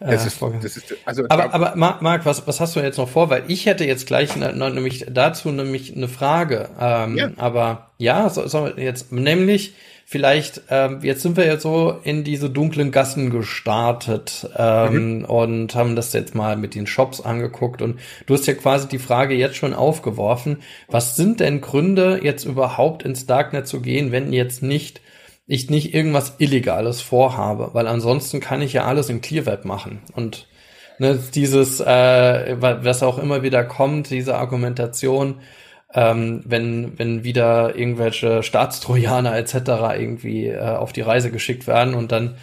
[SPEAKER 1] Das ist, das ist,
[SPEAKER 2] also aber, aber Marc, was, was hast du jetzt noch vor? Weil ich hätte jetzt gleich ne, nämlich dazu nämlich eine Frage. Ähm, ja. Aber ja, so, so jetzt nämlich vielleicht, ähm, jetzt sind wir ja so in diese dunklen Gassen gestartet ähm, mhm. und haben das jetzt mal mit den Shops angeguckt und du hast ja quasi die Frage jetzt schon aufgeworfen. Was sind denn Gründe, jetzt überhaupt ins Darknet zu gehen, wenn jetzt nicht ich nicht irgendwas Illegales vorhabe, weil ansonsten kann ich ja alles in ClearWeb machen. Und ne, dieses, äh, was auch immer wieder kommt, diese Argumentation, ähm, wenn, wenn wieder irgendwelche Staatstrojaner etc. irgendwie äh, auf die Reise geschickt werden und dann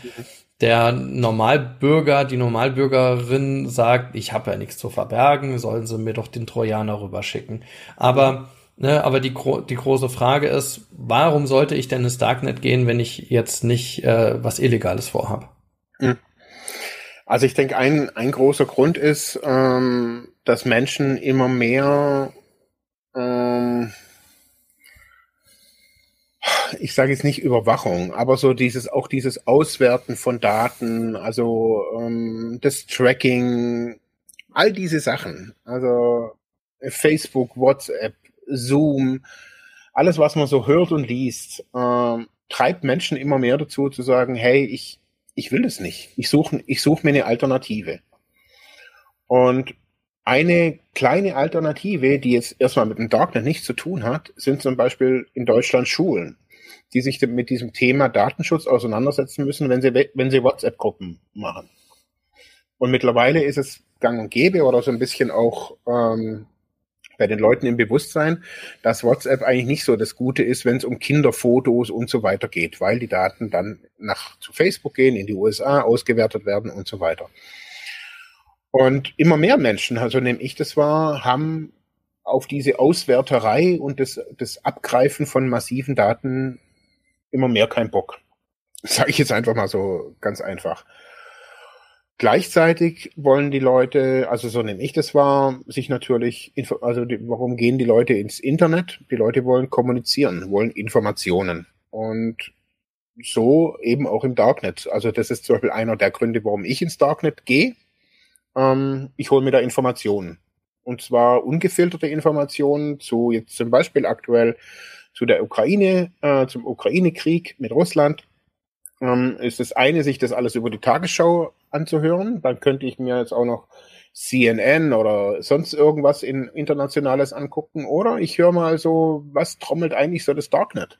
[SPEAKER 2] der Normalbürger, die Normalbürgerin sagt, ich habe ja nichts zu verbergen, sollen sie mir doch den Trojaner rüberschicken. Aber Ne, aber die, die große Frage ist, warum sollte ich denn ins Darknet gehen, wenn ich jetzt nicht äh, was Illegales vorhabe? Hm.
[SPEAKER 1] Also ich denke, ein, ein großer Grund ist, ähm, dass Menschen immer mehr, ähm, ich sage jetzt nicht Überwachung, aber so dieses auch dieses Auswerten von Daten, also ähm, das Tracking, all diese Sachen, also Facebook, WhatsApp, Zoom, alles, was man so hört und liest, äh, treibt Menschen immer mehr dazu zu sagen, hey, ich, ich will das nicht. Ich suche ich such mir eine Alternative. Und eine kleine Alternative, die jetzt erstmal mit dem Darknet nichts zu tun hat, sind zum Beispiel in Deutschland Schulen, die sich mit diesem Thema Datenschutz auseinandersetzen müssen, wenn sie, wenn sie WhatsApp-Gruppen machen. Und mittlerweile ist es gang und gäbe oder so ein bisschen auch ähm, bei den Leuten im Bewusstsein, dass WhatsApp eigentlich nicht so das Gute ist, wenn es um Kinderfotos und so weiter geht, weil die Daten dann nach zu Facebook gehen, in die USA ausgewertet werden und so weiter. Und immer mehr Menschen, also nehme ich das wahr, haben auf diese Auswerterei und das, das Abgreifen von massiven Daten immer mehr keinen Bock. Sage ich jetzt einfach mal so ganz einfach. Gleichzeitig wollen die Leute, also so nehme ich das wahr, sich natürlich, also die, warum gehen die Leute ins Internet? Die Leute wollen kommunizieren, wollen Informationen. Und so eben auch im Darknet. Also das ist zum Beispiel einer der Gründe, warum ich ins Darknet gehe. Ähm, ich hole mir da Informationen. Und zwar ungefilterte Informationen zu jetzt zum Beispiel aktuell zu der Ukraine, äh, zum Ukraine-Krieg mit Russland. Ähm, ist das eine, sich das alles über die Tagesschau anzuhören. Dann könnte ich mir jetzt auch noch CNN oder sonst irgendwas in internationales angucken. Oder ich höre mal so, was trommelt eigentlich so das Darknet?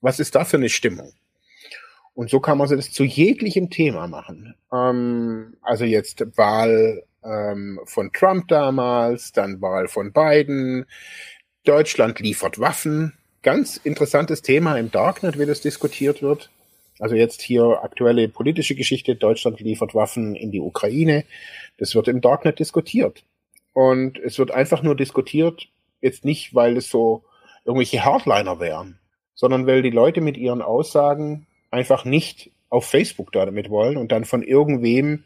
[SPEAKER 1] Was ist da für eine Stimmung? Und so kann man das zu jeglichem Thema machen. Ähm, also jetzt Wahl ähm, von Trump damals, dann Wahl von Biden. Deutschland liefert Waffen. Ganz interessantes Thema im Darknet, wie das diskutiert wird. Also jetzt hier aktuelle politische Geschichte, Deutschland liefert Waffen in die Ukraine. Das wird im Darknet diskutiert. Und es wird einfach nur diskutiert, jetzt nicht, weil es so irgendwelche Hardliner wären, sondern weil die Leute mit ihren Aussagen einfach nicht auf Facebook damit wollen und dann von irgendwem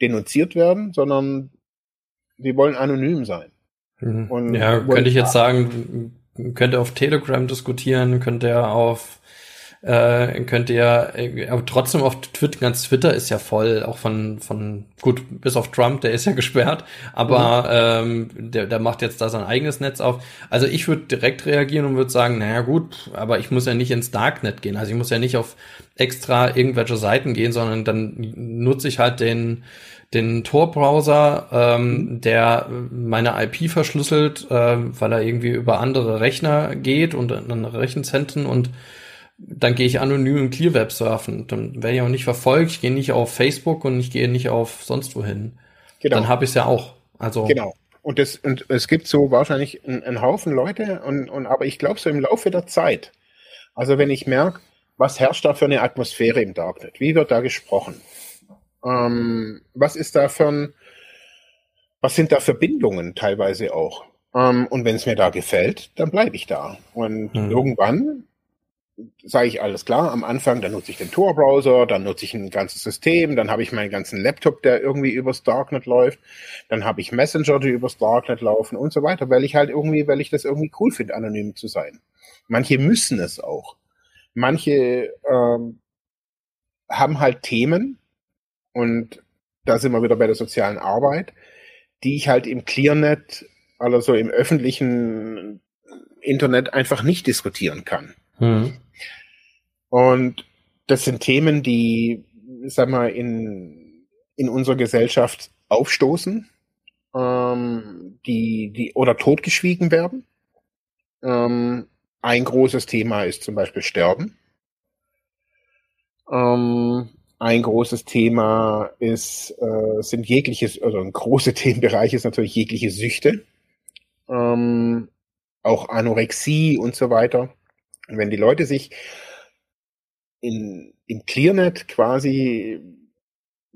[SPEAKER 1] denunziert werden, sondern die wollen anonym sein.
[SPEAKER 2] Mhm. ja, könnte ich jetzt sagen, könnte auf Telegram diskutieren, könnte auf äh, könnt ihr, äh, aber trotzdem auf Twitter, ganz Twitter ist ja voll, auch von, von, gut, bis auf Trump, der ist ja gesperrt, aber mhm. ähm, der, der macht jetzt da sein eigenes Netz auf. Also ich würde direkt reagieren und würde sagen, naja gut, aber ich muss ja nicht ins Darknet gehen, also ich muss ja nicht auf extra irgendwelche Seiten gehen, sondern dann nutze ich halt den, den Tor-Browser, ähm, mhm. der meine IP verschlüsselt, äh, weil er irgendwie über andere Rechner geht und andere Rechenzentren und dann gehe ich anonym im Clearweb surfen. Dann werde ich auch nicht verfolgt, ich gehe nicht auf Facebook und ich gehe nicht auf sonst wohin. Genau. Dann habe ich es ja auch. Also
[SPEAKER 1] genau. Und, das, und es gibt so wahrscheinlich einen, einen Haufen Leute, und, und aber ich glaube so im Laufe der Zeit, also wenn ich merke, was herrscht da für eine Atmosphäre im Darknet? Wie wird da gesprochen? Ähm, was ist da für ein, was sind da Verbindungen teilweise auch? Ähm, und wenn es mir da gefällt, dann bleibe ich da. Und hm. irgendwann sage ich alles klar, am Anfang, dann nutze ich den Tor-Browser, dann nutze ich ein ganzes System, dann habe ich meinen ganzen Laptop, der irgendwie übers Darknet läuft, dann habe ich Messenger, die übers Darknet laufen und so weiter, weil ich halt irgendwie, weil ich das irgendwie cool finde, anonym zu sein. Manche müssen es auch. Manche ähm, haben halt Themen und da sind wir wieder bei der sozialen Arbeit, die ich halt im Clearnet, also im öffentlichen Internet einfach nicht diskutieren kann. Mhm. Und das sind Themen, die, sag mal, in, in unserer Gesellschaft aufstoßen, ähm, die, die, oder totgeschwiegen werden. Ähm, ein großes Thema ist zum Beispiel Sterben. Ähm, ein großes Thema ist, äh, sind jegliches, also ein großer Themenbereich ist natürlich jegliche Süchte, ähm, auch Anorexie und so weiter. Und wenn die Leute sich in, im Clearnet quasi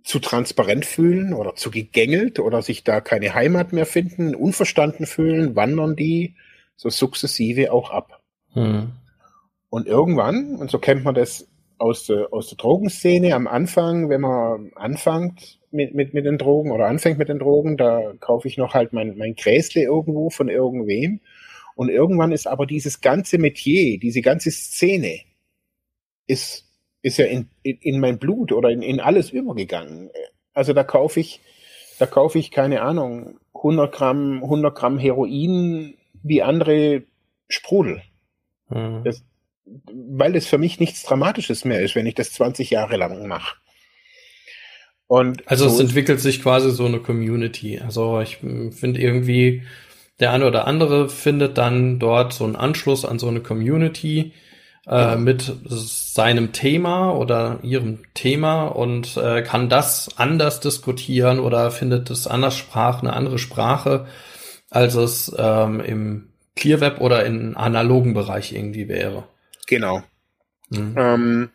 [SPEAKER 1] zu transparent fühlen oder zu gegängelt oder sich da keine Heimat mehr finden, unverstanden fühlen, wandern die so sukzessive auch ab. Hm. Und irgendwann, und so kennt man das aus der, aus der Drogenszene am Anfang, wenn man anfängt mit, mit, mit den Drogen oder anfängt mit den Drogen, da kaufe ich noch halt mein, mein Gräsle irgendwo von irgendwem und irgendwann ist aber dieses ganze Metier, diese ganze Szene, ist, ist ja in, in, in mein Blut oder in, in alles übergegangen. Also da kaufe ich, da kaufe ich, keine Ahnung, 100 Gramm, 100 Gramm Heroin wie andere Sprudel. Mhm. Das, weil das für mich nichts Dramatisches mehr ist, wenn ich das 20 Jahre lang mache.
[SPEAKER 2] Und also so es entwickelt sich quasi so eine Community. Also ich finde irgendwie, der eine oder andere findet dann dort so einen Anschluss an so eine Community äh, mit seinem Thema oder ihrem Thema und äh, kann das anders diskutieren oder findet es anders Sprache, eine andere Sprache, als es ähm, im Clearweb oder im analogen Bereich irgendwie wäre.
[SPEAKER 1] Genau. Mhm. Ähm,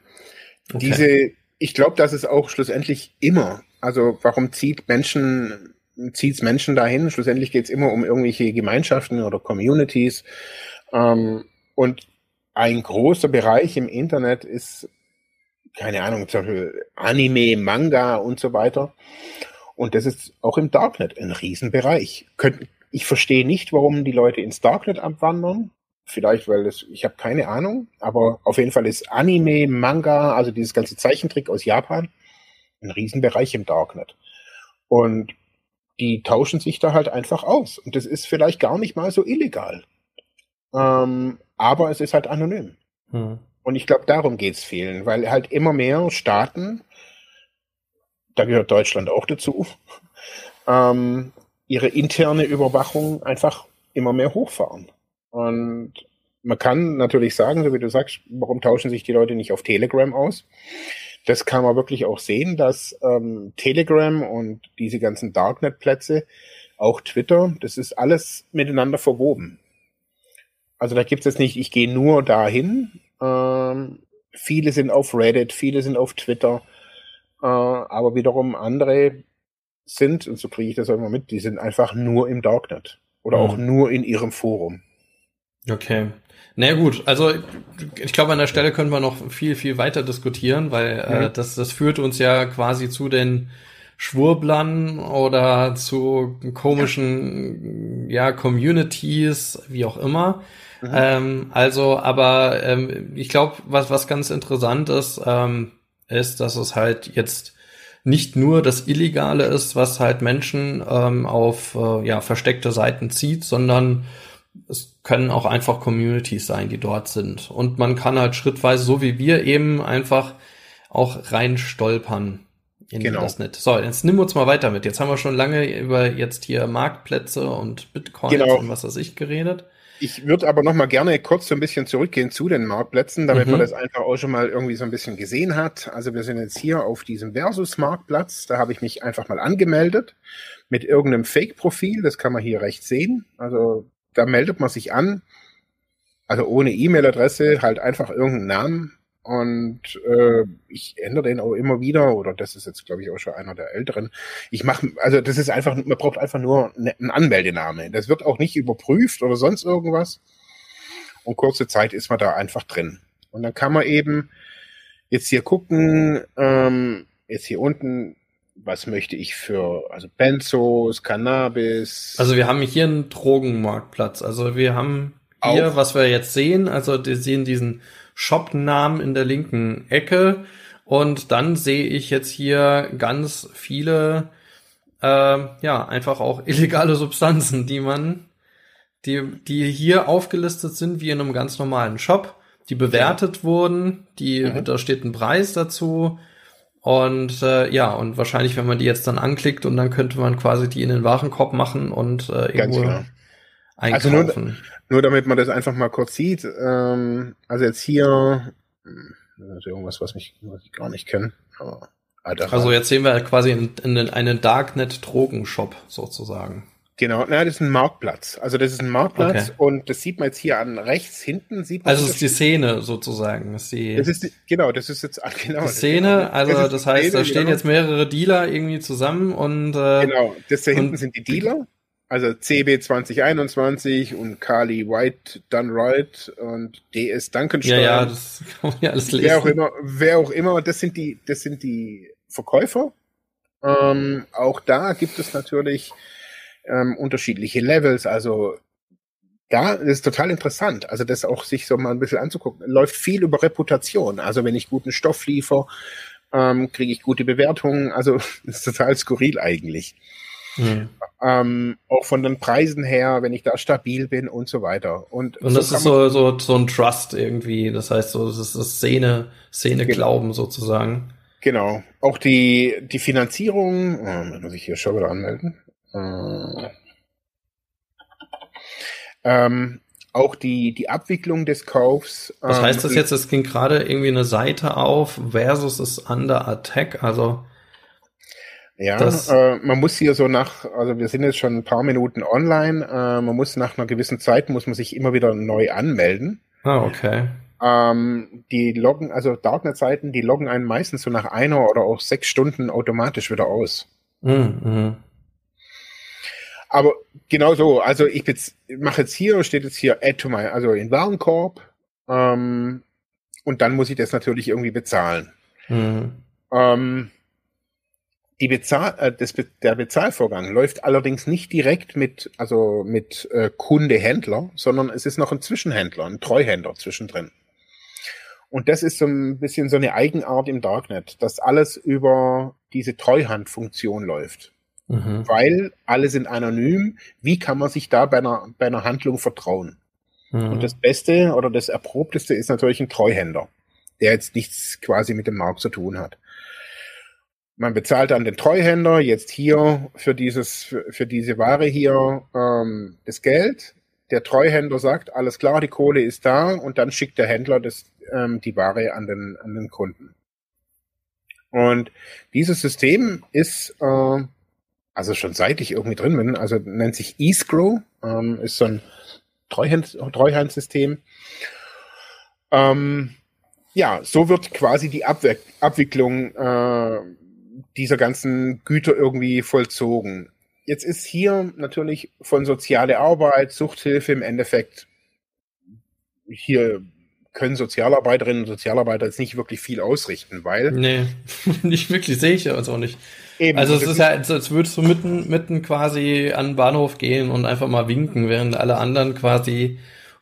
[SPEAKER 1] okay. Diese, ich glaube, dass es auch schlussendlich immer, also warum zieht Menschen zieht's Menschen dahin. Schlussendlich geht's immer um irgendwelche Gemeinschaften oder Communities. Ähm, und ein großer Bereich im Internet ist, keine Ahnung, zum Beispiel Anime, Manga und so weiter. Und das ist auch im Darknet ein Riesenbereich. Ich verstehe nicht, warum die Leute ins Darknet abwandern. Vielleicht, weil das, ich habe keine Ahnung, aber auf jeden Fall ist Anime, Manga, also dieses ganze Zeichentrick aus Japan, ein Riesenbereich im Darknet. Und die tauschen sich da halt einfach aus. Und das ist vielleicht gar nicht mal so illegal. Ähm, aber es ist halt anonym. Hm. Und ich glaube, darum geht's vielen, weil halt immer mehr Staaten, da gehört Deutschland auch dazu, ähm, ihre interne Überwachung einfach immer mehr hochfahren. Und man kann natürlich sagen, so wie du sagst, warum tauschen sich die Leute nicht auf Telegram aus? Das kann man wirklich auch sehen, dass ähm, Telegram und diese ganzen Darknet-Plätze, auch Twitter, das ist alles miteinander verwoben. Also da gibt es jetzt nicht, ich gehe nur dahin. Ähm, viele sind auf Reddit, viele sind auf Twitter, äh, aber wiederum andere sind, und so kriege ich das auch immer mit, die sind einfach nur im Darknet oder mhm. auch nur in ihrem Forum.
[SPEAKER 2] Okay. Na naja, gut, also ich glaube, an der Stelle können wir noch viel, viel weiter diskutieren, weil mhm. äh, das, das führt uns ja quasi zu den Schwurblern oder zu komischen ja, Communities, wie auch immer. Mhm. Ähm, also, aber ähm, ich glaube, was, was ganz interessant ist, ähm, ist, dass es halt jetzt nicht nur das Illegale ist, was halt Menschen ähm, auf äh, ja, versteckte Seiten zieht, sondern es können auch einfach Communities sein, die dort sind. Und man kann halt schrittweise, so wie wir eben, einfach auch rein stolpern in genau. das Netz. So, jetzt nimm uns mal weiter mit. Jetzt haben wir schon lange über jetzt hier Marktplätze und Bitcoins genau. und was weiß ich geredet.
[SPEAKER 1] Ich würde aber noch mal gerne kurz so ein bisschen zurückgehen zu den Marktplätzen, damit mhm. man das einfach auch schon mal irgendwie so ein bisschen gesehen hat. Also wir sind jetzt hier auf diesem Versus-Marktplatz. Da habe ich mich einfach mal angemeldet mit irgendeinem Fake-Profil. Das kann man hier rechts sehen. Also da meldet man sich an. Also ohne E-Mail-Adresse, halt einfach irgendeinen Namen und äh, ich ändere den auch immer wieder, oder das ist jetzt, glaube ich, auch schon einer der älteren. Ich mache, also das ist einfach, man braucht einfach nur ne, einen Anmeldename. Das wird auch nicht überprüft oder sonst irgendwas. Und kurze Zeit ist man da einfach drin. Und dann kann man eben jetzt hier gucken, ähm, jetzt hier unten, was möchte ich für, also Benzos, Cannabis.
[SPEAKER 2] Also wir haben hier einen Drogenmarktplatz. Also wir haben hier, auch. was wir jetzt sehen, also wir sehen diesen Shop-Namen in der linken Ecke. Und dann sehe ich jetzt hier ganz viele, äh, ja, einfach auch illegale Substanzen, die man, die, die hier aufgelistet sind, wie in einem ganz normalen Shop, die bewertet ja. wurden, die, mhm. da steht ein Preis dazu. Und äh, ja, und wahrscheinlich, wenn man die jetzt dann anklickt und dann könnte man quasi die in den Warenkorb machen und äh, irgendwo genau. einkaufen.
[SPEAKER 1] Also nur, nur damit man das einfach mal kurz sieht. Ähm, also jetzt hier, ist irgendwas, was, mich, was ich gar nicht kenne.
[SPEAKER 2] Also jetzt sehen wir quasi in, in einen Darknet-Drogenshop sozusagen.
[SPEAKER 1] Genau, na, das ist ein Marktplatz. Also das ist ein Marktplatz okay. und das sieht man jetzt hier an rechts hinten. Sieht man
[SPEAKER 2] also es ist die Szene sozusagen. Das ist, die,
[SPEAKER 1] das ist die, genau, das ist jetzt
[SPEAKER 2] genau. Die Szene, also das, das heißt, Szene, da stehen genau. jetzt mehrere Dealer irgendwie zusammen und äh,
[SPEAKER 1] genau, das da hinten sind die Dealer also CB 2021 und Carly White Done Right und DS Duncanstein.
[SPEAKER 2] Ja, ja, das kann man ja alles lesen.
[SPEAKER 1] Wer auch immer, wer auch immer, das sind die, das sind die Verkäufer. Ähm, auch da gibt es natürlich ähm, unterschiedliche Levels. Also da ist total interessant. Also das auch sich so mal ein bisschen anzugucken. Läuft viel über Reputation. Also wenn ich guten Stoff liefere, ähm, kriege ich gute Bewertungen. Also ist total skurril eigentlich. Mhm. Ähm, auch von den Preisen her, wenn ich da stabil bin und so weiter. Und,
[SPEAKER 2] und das so ist so, so, so ein Trust irgendwie. Das heißt, so, das ist das Szene, Szene genau. Sozusagen.
[SPEAKER 1] Genau. Auch die, die Finanzierung, oh, muss ich hier schon wieder anmelden. Äh, ähm, auch die, die Abwicklung des Kaufs.
[SPEAKER 2] Was ähm, heißt das jetzt? Es ging gerade irgendwie eine Seite auf versus ist under attack, also
[SPEAKER 1] ja, äh, man muss hier so nach, also wir sind jetzt schon ein paar Minuten online, äh, man muss nach einer gewissen Zeit, muss man sich immer wieder neu anmelden.
[SPEAKER 2] Ah, okay.
[SPEAKER 1] Ähm, die loggen, also Darknet-Seiten, die loggen einen meistens so nach einer oder auch sechs Stunden automatisch wieder aus. Mhm. Aber genau so, also ich mache jetzt hier, steht jetzt hier Add to my, also in Warenkorb. Ähm, und dann muss ich das natürlich irgendwie bezahlen. Mhm. Ähm, die Bezahl, äh, das, der Bezahlvorgang läuft allerdings nicht direkt mit, also mit äh, Kunde-Händler, sondern es ist noch ein Zwischenhändler, ein Treuhänder zwischendrin. Und das ist so ein bisschen so eine Eigenart im Darknet, dass alles über diese Treuhandfunktion läuft. Mhm. Weil alle sind anonym. Wie kann man sich da bei einer, bei einer Handlung vertrauen? Mhm. Und das Beste oder das Erprobteste ist natürlich ein Treuhänder, der jetzt nichts quasi mit dem Markt zu tun hat. Man bezahlt dann den Treuhänder jetzt hier für dieses, für, für diese Ware hier ähm, das Geld. Der Treuhänder sagt, alles klar, die Kohle ist da und dann schickt der Händler das, ähm, die Ware an den, an den Kunden. Und dieses System ist äh, also schon seit ich irgendwie drin bin, also nennt sich Escrow, ähm, ist so ein Treuhand, Treuhandsystem. Ähm, ja, so wird quasi die Abwe Abwicklung äh, dieser ganzen Güter irgendwie vollzogen. Jetzt ist hier natürlich von soziale Arbeit, Suchthilfe im Endeffekt hier können Sozialarbeiterinnen und Sozialarbeiter jetzt nicht wirklich viel ausrichten, weil.
[SPEAKER 2] Nee, nicht wirklich, sehe ich ja uns auch nicht. Eben, also es ist ja, als würdest du mitten, mitten quasi an den Bahnhof gehen und einfach mal winken, während alle anderen quasi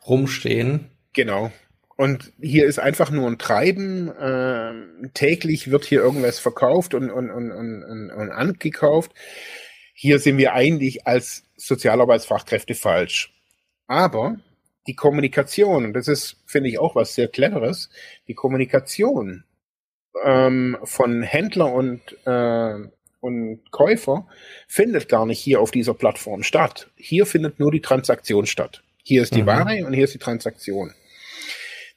[SPEAKER 2] rumstehen.
[SPEAKER 1] Genau. Und hier ist einfach nur ein Treiben. Äh, täglich wird hier irgendwas verkauft und, und, und, und, und angekauft. Hier sind wir eigentlich als Sozialarbeitsfachkräfte falsch. Aber die Kommunikation, und das ist, finde ich, auch was sehr Cleveres, die Kommunikation ähm, von Händler und, äh, und Käufer findet gar nicht hier auf dieser Plattform statt. Hier findet nur die Transaktion statt. Hier ist die mhm. Ware und hier ist die Transaktion.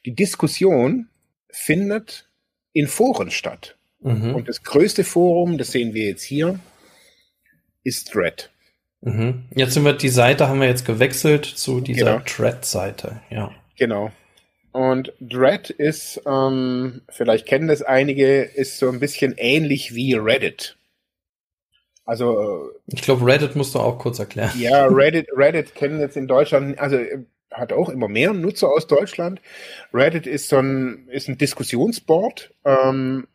[SPEAKER 1] Die Diskussion findet in Foren statt. Mhm. Und das größte Forum, das sehen wir jetzt hier, ist Thread.
[SPEAKER 2] Mhm. Jetzt sind wir, die Seite haben wir jetzt gewechselt zu dieser genau. Thread-Seite, ja.
[SPEAKER 1] Genau. Und Thread ist, ähm, vielleicht kennen das einige, ist so ein bisschen ähnlich wie Reddit. Also.
[SPEAKER 2] Ich glaube, Reddit musst du auch kurz erklären.
[SPEAKER 1] Ja, Reddit, Reddit kennen jetzt in Deutschland, also hat auch immer mehr Nutzer aus Deutschland. Reddit ist so ein, ist ein Diskussionsboard, ähm,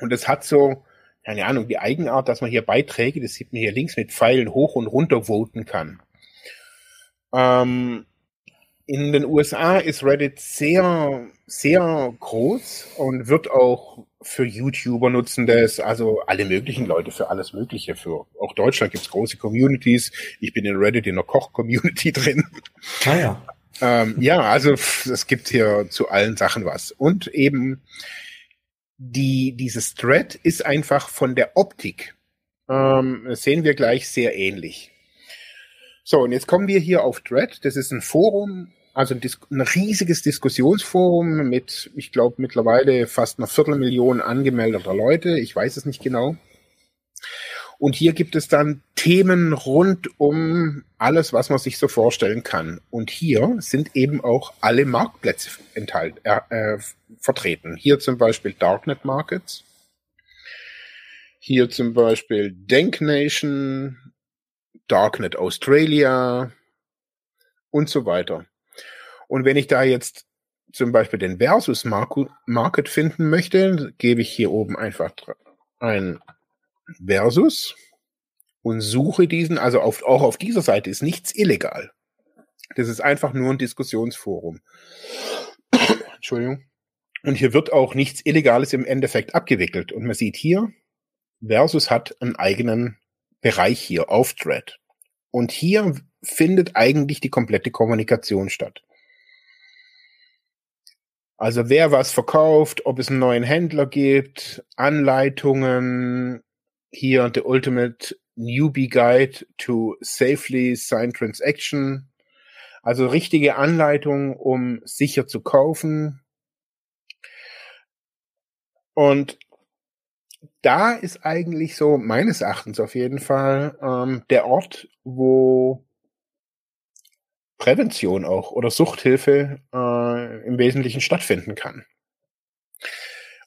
[SPEAKER 1] und es hat so, keine Ahnung, die Eigenart, dass man hier Beiträge, das sieht man hier links mit Pfeilen hoch und runter voten kann. Ähm, in den USA ist Reddit sehr, sehr groß und wird auch für YouTuber nutzen das, also alle möglichen Leute für alles Mögliche. Für auch Deutschland gibt's große Communities. Ich bin in Reddit in der Koch-Community drin.
[SPEAKER 2] Ah ja.
[SPEAKER 1] ähm, ja, also es gibt hier zu allen Sachen was. Und eben die, dieses Thread ist einfach von der Optik, ähm, sehen wir gleich sehr ähnlich. So, und jetzt kommen wir hier auf Thread. Das ist ein Forum, also ein, ein riesiges Diskussionsforum mit, ich glaube, mittlerweile fast einer Viertelmillion angemeldeter Leute. Ich weiß es nicht genau. Und hier gibt es dann Themen rund um alles, was man sich so vorstellen kann. Und hier sind eben auch alle Marktplätze enthalt, äh, äh, vertreten. Hier zum Beispiel Darknet Markets. Hier zum Beispiel Denk Nation, Darknet Australia und so weiter. Und wenn ich da jetzt zum Beispiel den Versus Market finden möchte, gebe ich hier oben einfach ein Versus und suche diesen. Also auf, auch auf dieser Seite ist nichts illegal. Das ist einfach nur ein Diskussionsforum. Entschuldigung. Und hier wird auch nichts Illegales im Endeffekt abgewickelt. Und man sieht hier, Versus hat einen eigenen Bereich hier auf Thread. Und hier findet eigentlich die komplette Kommunikation statt. Also wer was verkauft, ob es einen neuen Händler gibt, Anleitungen, hier The Ultimate Newbie Guide to Safely Sign Transaction. Also richtige Anleitung, um sicher zu kaufen. Und da ist eigentlich so meines Erachtens auf jeden Fall ähm, der Ort, wo Prävention auch oder Suchthilfe äh, im Wesentlichen stattfinden kann.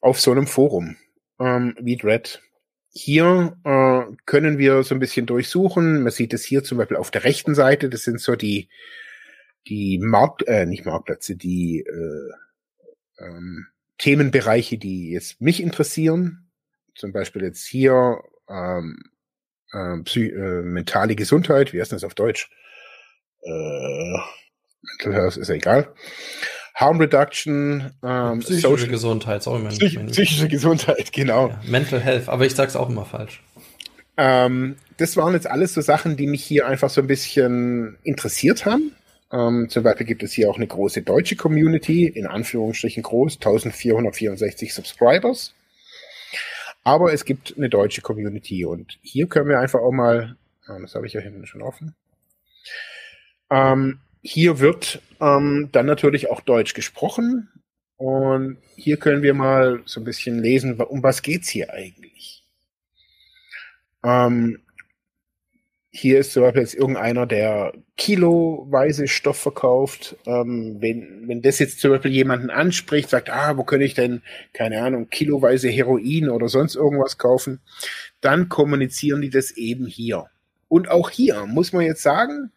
[SPEAKER 1] Auf so einem Forum ähm, wie Dread. Hier äh, können wir so ein bisschen durchsuchen. Man sieht es hier zum Beispiel auf der rechten Seite. Das sind so die die Markt, äh, nicht Marktplätze, die äh, ähm, Themenbereiche, die jetzt mich interessieren. Zum Beispiel jetzt hier ähm, äh, Psy äh, mentale Gesundheit. Wie heißt das auf Deutsch? Äh, Mental Health ist ja egal. Harm Reduction,
[SPEAKER 2] ähm, psychische Social, Gesundheit, sorry, mein,
[SPEAKER 1] Psych psychische Gesundheit, genau. Ja,
[SPEAKER 2] Mental Health, aber ich sag's auch immer falsch.
[SPEAKER 1] Ähm, das waren jetzt alles so Sachen, die mich hier einfach so ein bisschen interessiert haben. Ähm, zum Beispiel gibt es hier auch eine große deutsche Community, in Anführungsstrichen groß, 1464 Subscribers. Aber es gibt eine deutsche Community und hier können wir einfach auch mal, ah, das habe ich ja hinten schon offen. Ähm, hier wird ähm, dann natürlich auch Deutsch gesprochen. Und hier können wir mal so ein bisschen lesen, um was geht's hier eigentlich. Ähm, hier ist zum Beispiel jetzt irgendeiner, der kiloweise Stoff verkauft. Ähm, wenn, wenn das jetzt zum Beispiel jemanden anspricht, sagt, ah, wo könnte ich denn, keine Ahnung, kiloweise Heroin oder sonst irgendwas kaufen, dann kommunizieren die das eben hier. Und auch hier muss man jetzt sagen,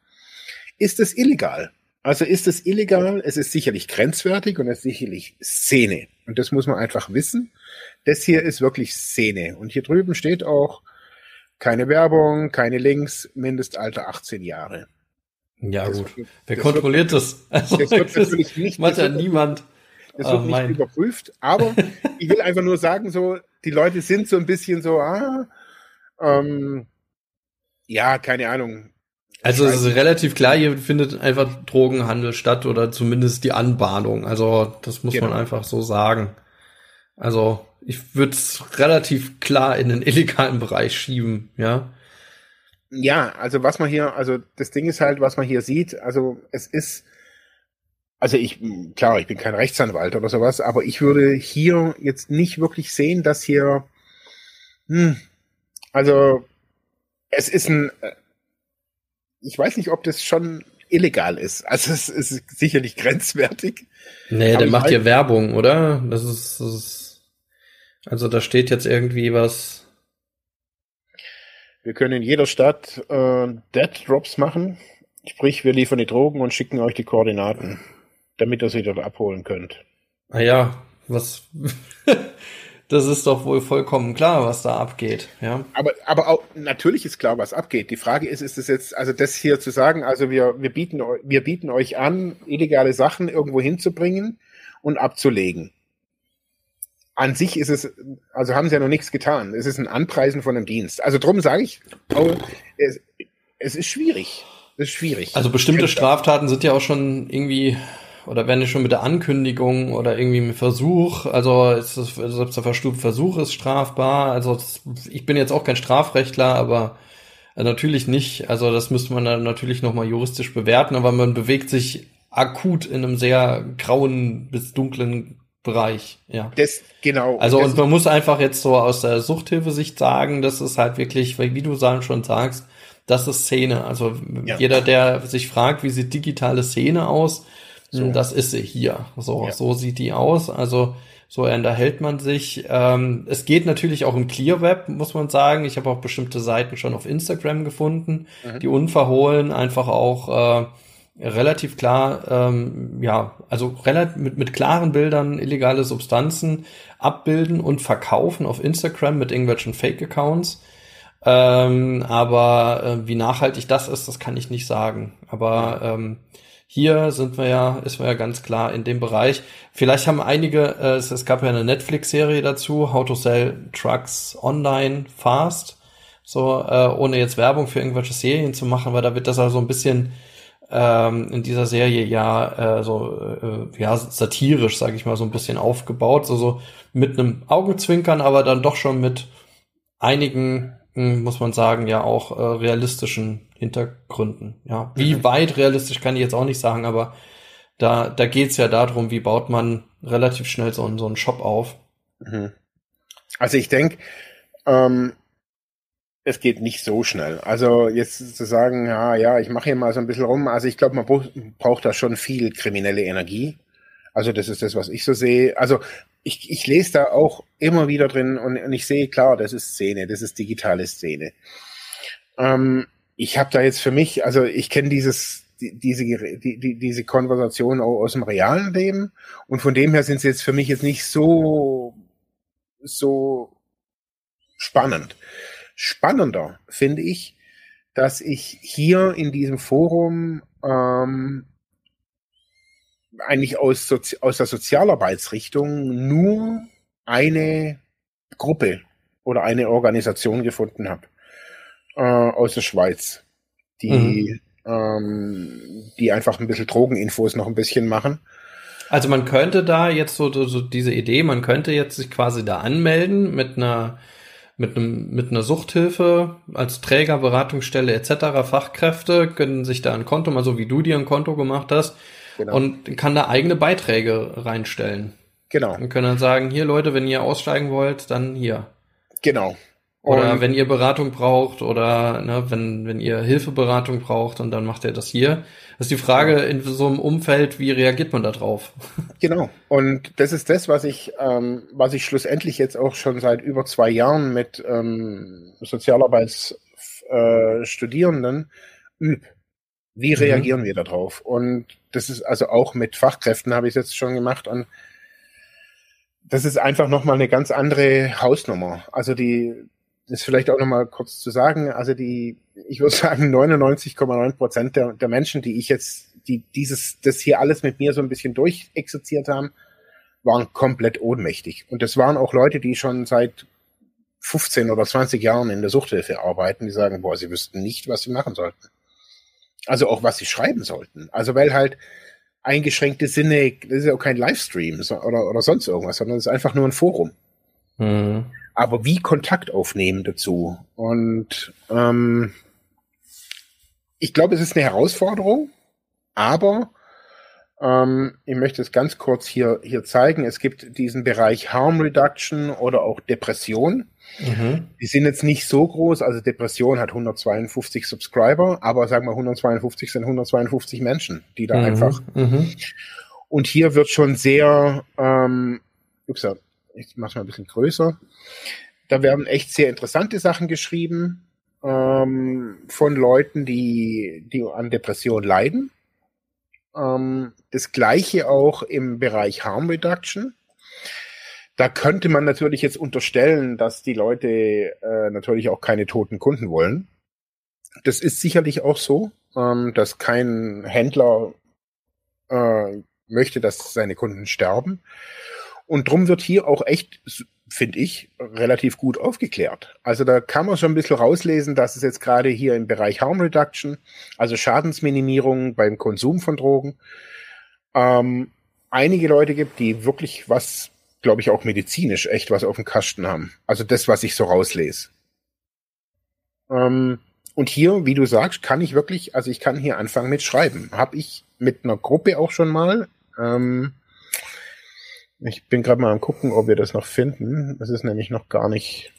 [SPEAKER 1] ist es illegal. Also ist es illegal, es ist sicherlich grenzwertig und es ist sicherlich Szene. Und das muss man einfach wissen. Das hier ist wirklich Szene. Und hier drüben steht auch keine Werbung, keine Links, Mindestalter 18 Jahre.
[SPEAKER 2] Ja, das gut. Wird, Wer das kontrolliert wird, das? Also, das wird natürlich nicht. Macht ja niemand.
[SPEAKER 1] Das wird oh, nicht mein. überprüft. Aber ich will einfach nur sagen, so, die Leute sind so ein bisschen so, ah, ähm, ja, keine Ahnung.
[SPEAKER 2] Also es ist relativ klar, hier findet einfach Drogenhandel statt oder zumindest die Anbahnung. Also das muss genau. man einfach so sagen. Also ich würde es relativ klar in den illegalen Bereich schieben, ja.
[SPEAKER 1] Ja, also was man hier, also das Ding ist halt, was man hier sieht, also es ist, also ich, klar, ich bin kein Rechtsanwalt oder sowas, aber ich würde hier jetzt nicht wirklich sehen, dass hier, hm, also es ist ein, ich weiß nicht, ob das schon illegal ist. Also es ist sicherlich grenzwertig.
[SPEAKER 2] Nee, der macht ja Werbung, oder? Das ist, das ist, also da steht jetzt irgendwie was.
[SPEAKER 1] Wir können in jeder Stadt äh, Dead Drops machen. Sprich, wir liefern die Drogen und schicken euch die Koordinaten, damit ihr sie dort abholen könnt.
[SPEAKER 2] Ah ja, was das ist doch wohl vollkommen klar, was da abgeht, ja.
[SPEAKER 1] Aber, aber auch, natürlich ist klar, was abgeht. Die Frage ist, ist es jetzt, also das hier zu sagen, also wir, wir bieten, wir bieten euch an, illegale Sachen irgendwo hinzubringen und abzulegen. An sich ist es, also haben sie ja noch nichts getan. Es ist ein Anpreisen von einem Dienst. Also drum sage ich, es, es ist schwierig. Es ist schwierig.
[SPEAKER 2] Also bestimmte Straftaten sind ja auch schon irgendwie oder werden die schon mit der Ankündigung oder irgendwie mit Versuch, also ist das, selbst der verstufte Versuch ist strafbar. Also das, ich bin jetzt auch kein Strafrechtler, aber äh, natürlich nicht. Also das müsste man dann natürlich nochmal juristisch bewerten, aber man bewegt sich akut in einem sehr grauen bis dunklen Bereich, ja.
[SPEAKER 1] Das, genau.
[SPEAKER 2] Also und man muss einfach jetzt so aus der Suchthilfe-Sicht sagen, das ist halt wirklich, wie du schon sagst, das ist Szene. Also ja. jeder, der sich fragt, wie sieht digitale Szene aus, so. Das ist sie hier. So, ja. so sieht die aus. Also so unterhält man sich. Ähm, es geht natürlich auch im Clear Web, muss man sagen. Ich habe auch bestimmte Seiten schon auf Instagram gefunden, mhm. die unverhohlen einfach auch äh, relativ klar, ähm, ja, also relativ mit, mit klaren Bildern illegale Substanzen abbilden und verkaufen auf Instagram mit irgendwelchen Fake-Accounts. Ähm, aber äh, wie nachhaltig das ist, das kann ich nicht sagen. Aber ähm, hier sind wir ja, ist wir ja ganz klar in dem Bereich. Vielleicht haben einige, äh, es, es gab ja eine Netflix-Serie dazu, How to Sell Trucks Online Fast. So, äh, ohne jetzt Werbung für irgendwelche Serien zu machen, weil da wird das also ein bisschen ähm, in dieser Serie ja äh, so äh, ja satirisch, sage ich mal, so ein bisschen aufgebaut, so, so mit einem Augenzwinkern, aber dann doch schon mit einigen muss man sagen, ja auch äh, realistischen Hintergründen. Ja, wie mhm. weit realistisch kann ich jetzt auch nicht sagen, aber da, da geht's ja darum, wie baut man relativ schnell so, einen so einen Shop auf. Mhm.
[SPEAKER 1] Also ich denke, ähm, es geht nicht so schnell. Also jetzt zu sagen, ja, ja, ich mache hier mal so ein bisschen rum. Also ich glaube, man braucht, braucht da schon viel kriminelle Energie. Also das ist das, was ich so sehe. Also ich, ich lese da auch immer wieder drin und, und ich sehe, klar, das ist Szene, das ist digitale Szene. Ähm, ich habe da jetzt für mich, also ich kenne dieses, die, diese, die, die, diese Konversation aus dem realen Leben und von dem her sind sie jetzt für mich jetzt nicht so, so spannend. Spannender finde ich, dass ich hier in diesem Forum ähm, eigentlich aus, Sozi aus der Sozialarbeitsrichtung nur eine Gruppe oder eine Organisation gefunden habe äh, aus der Schweiz, die, mhm. ähm, die einfach ein bisschen Drogeninfos noch ein bisschen machen.
[SPEAKER 2] Also man könnte da jetzt so, so diese Idee, man könnte jetzt sich quasi da anmelden mit einer mit einem mit einer Suchthilfe als Träger, Beratungsstelle etc. Fachkräfte können sich da ein Konto, mal so wie du dir ein Konto gemacht hast, genau. und kann da eigene Beiträge reinstellen.
[SPEAKER 1] Genau.
[SPEAKER 2] Und können dann sagen, hier Leute, wenn ihr aussteigen wollt, dann hier.
[SPEAKER 1] Genau.
[SPEAKER 2] Oder wenn ihr Beratung braucht oder ne, wenn, wenn ihr Hilfeberatung braucht und dann macht er das hier. Das ist die Frage in so einem Umfeld, wie reagiert man da drauf?
[SPEAKER 1] Genau. Und das ist das, was ich, ähm, was ich schlussendlich jetzt auch schon seit über zwei Jahren mit ähm, Sozialarbeitsstudierenden äh, üb. Wie mhm. reagieren mhm. wir darauf? Und das ist also auch mit Fachkräften habe ich jetzt schon gemacht und das ist einfach nochmal eine ganz andere Hausnummer. Also die, das vielleicht auch nochmal kurz zu sagen, also die, ich würde sagen, 99,9 Prozent der, der Menschen, die ich jetzt, die dieses, das hier alles mit mir so ein bisschen durchexerziert haben, waren komplett ohnmächtig. Und das waren auch Leute, die schon seit 15 oder 20 Jahren in der Suchthilfe arbeiten, die sagen, boah, sie wüssten nicht, was sie machen sollten. Also auch, was sie schreiben sollten. Also weil halt eingeschränkte Sinne, das ist ja auch kein Livestream oder, oder sonst irgendwas, sondern es ist einfach nur ein Forum. Mhm aber wie Kontakt aufnehmen dazu? Und ähm, ich glaube, es ist eine Herausforderung, aber ähm, ich möchte es ganz kurz hier, hier zeigen. Es gibt diesen Bereich Harm Reduction oder auch Depression. Mhm. Die sind jetzt nicht so groß, also Depression hat 152 Subscriber, aber sagen wir 152 sind 152 Menschen, die da mhm. einfach. Mhm. Und hier wird schon sehr, ähm, ups, ich mache mal ein bisschen größer. Da werden echt sehr interessante Sachen geschrieben ähm, von Leuten, die, die an Depression leiden. Ähm, das gleiche auch im Bereich Harm Reduction. Da könnte man natürlich jetzt unterstellen, dass die Leute äh, natürlich auch keine toten Kunden wollen. Das ist sicherlich auch so, ähm, dass kein Händler äh, möchte, dass seine Kunden sterben. Und drum wird hier auch echt, finde ich, relativ gut aufgeklärt. Also da kann man schon ein bisschen rauslesen, dass es jetzt gerade hier im Bereich Harm Reduction, also Schadensminimierung beim Konsum von Drogen, ähm, einige Leute gibt, die wirklich was, glaube ich, auch medizinisch echt was auf dem Kasten haben. Also das, was ich so rauslese. Ähm, und hier, wie du sagst, kann ich wirklich, also ich kann hier anfangen mit Schreiben. Habe ich mit einer Gruppe auch schon mal. Ähm, ich bin gerade mal am gucken, ob wir das noch finden. Es ist nämlich noch gar nicht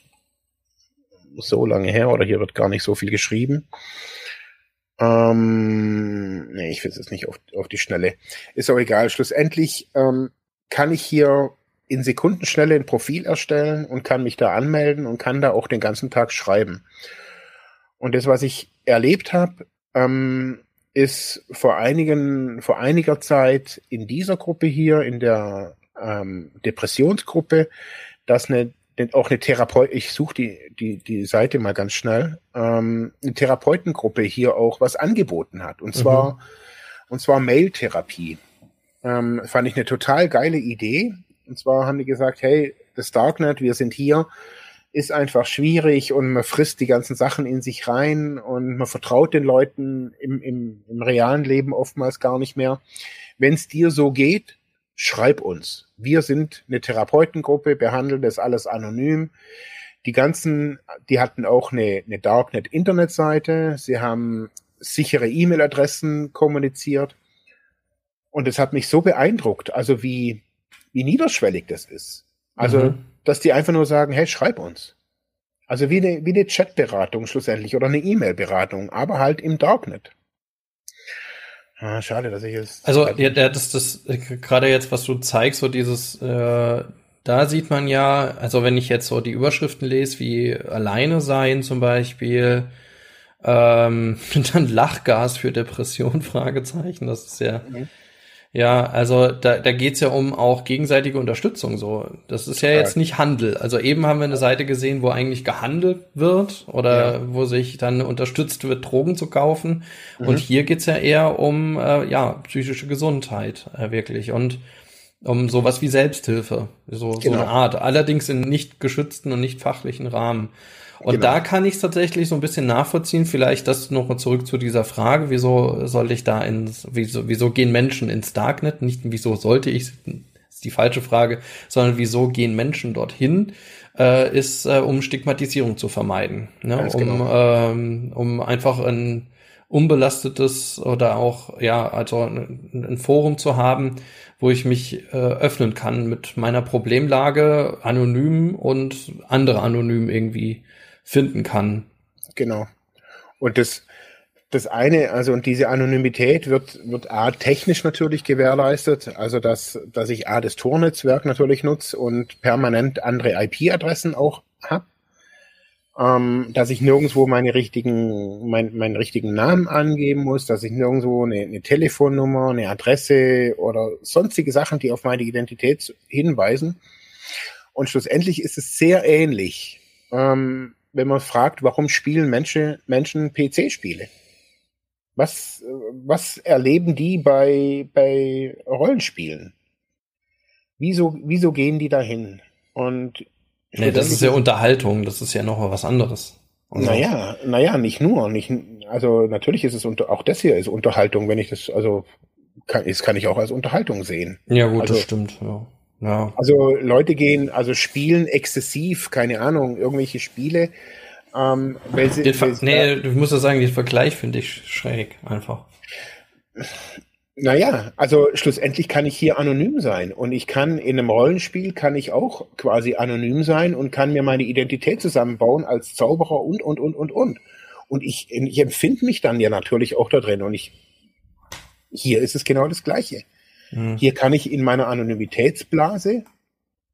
[SPEAKER 1] so lange her oder hier wird gar nicht so viel geschrieben. Ähm, nee, ich finde es nicht auf, auf die Schnelle. Ist auch egal. Schlussendlich ähm, kann ich hier in Sekundenschnelle ein Profil erstellen und kann mich da anmelden und kann da auch den ganzen Tag schreiben. Und das, was ich erlebt habe, ähm, ist vor einigen, vor einiger Zeit in dieser Gruppe hier, in der ähm, Depressionsgruppe, dass eine auch eine Therapeut, ich suche die, die, die Seite mal ganz schnell, ähm, eine Therapeutengruppe hier auch was angeboten hat. Und zwar, mhm. und zwar Mail-Therapie. Ähm, fand ich eine total geile Idee. Und zwar haben die gesagt, hey, das Darknet, wir sind hier, ist einfach schwierig und man frisst die ganzen Sachen in sich rein und man vertraut den Leuten im, im, im realen Leben oftmals gar nicht mehr. Wenn es dir so geht, schreib uns. Wir sind eine Therapeutengruppe, behandeln das alles anonym. Die ganzen, die hatten auch eine, eine Darknet-Internetseite. Sie haben sichere E-Mail-Adressen kommuniziert. Und es hat mich so beeindruckt, also wie, wie niederschwellig das ist. Also, mhm. dass die einfach nur sagen, hey, schreib uns. Also wie eine, wie eine Chat-Beratung schlussendlich oder eine E-Mail-Beratung, aber halt im Darknet. Ah, schade, dass ich es.
[SPEAKER 2] Also, ja, das, das, gerade jetzt, was du zeigst, so dieses, äh, da sieht man ja, also wenn ich jetzt so die Überschriften lese, wie alleine sein zum Beispiel, ähm, dann Lachgas für Depression, Fragezeichen, das ist ja, mhm. Ja, also da, da geht's ja um auch gegenseitige Unterstützung so. Das ist ja jetzt nicht Handel. Also eben haben wir eine Seite gesehen, wo eigentlich gehandelt wird oder ja. wo sich dann unterstützt wird, Drogen zu kaufen. Mhm. Und hier geht's ja eher um äh, ja psychische Gesundheit äh, wirklich und um sowas wie Selbsthilfe, so, genau. so eine Art. Allerdings in nicht geschützten und nicht fachlichen Rahmen. Und genau. da kann ich es tatsächlich so ein bisschen nachvollziehen. Vielleicht das noch mal zurück zu dieser Frage, wieso soll ich da ins, wieso, wieso gehen Menschen ins Darknet? Nicht wieso sollte ich, ist die falsche Frage, sondern wieso gehen Menschen dorthin? Äh, ist, äh, um Stigmatisierung zu vermeiden. Ne? Um, genau. ähm, um einfach ein unbelastetes oder auch, ja, also ein, ein Forum zu haben, wo ich mich äh, öffnen kann mit meiner Problemlage anonym und andere anonym irgendwie finden kann.
[SPEAKER 1] Genau. Und das, das eine, also und diese Anonymität wird, wird A technisch natürlich gewährleistet, also dass, dass ich A das Tornetzwerk natürlich nutze und permanent andere IP-Adressen auch habe. Ähm, dass ich nirgendwo meine richtigen, mein, meinen richtigen Namen angeben muss, dass ich nirgendwo eine, eine Telefonnummer, eine Adresse oder sonstige Sachen, die auf meine Identität hinweisen. Und schlussendlich ist es sehr ähnlich. Ähm, wenn man fragt, warum spielen Menschen, Menschen PC-Spiele? Was, was erleben die bei, bei Rollenspielen? Wieso, wieso gehen die dahin? Und
[SPEAKER 2] nee, das ist ja Unterhaltung, das ist ja noch was anderes.
[SPEAKER 1] Also. Naja, naja, nicht nur. Nicht, also natürlich ist es unter, auch das hier ist Unterhaltung, wenn ich das, also kann, das kann ich auch als Unterhaltung sehen.
[SPEAKER 2] Ja, gut,
[SPEAKER 1] also,
[SPEAKER 2] das stimmt, ja. Ja.
[SPEAKER 1] Also Leute gehen, also spielen exzessiv, keine Ahnung, irgendwelche Spiele. Ähm, weil sie,
[SPEAKER 2] weil nee, du musst ja sagen, den Vergleich finde ich schräg, einfach.
[SPEAKER 1] Naja, also schlussendlich kann ich hier anonym sein und ich kann in einem Rollenspiel kann ich auch quasi anonym sein und kann mir meine Identität zusammenbauen als Zauberer und, und, und, und, und. Und ich, ich empfinde mich dann ja natürlich auch da drin und ich, hier ist es genau das Gleiche. Mhm. Hier kann ich in meiner Anonymitätsblase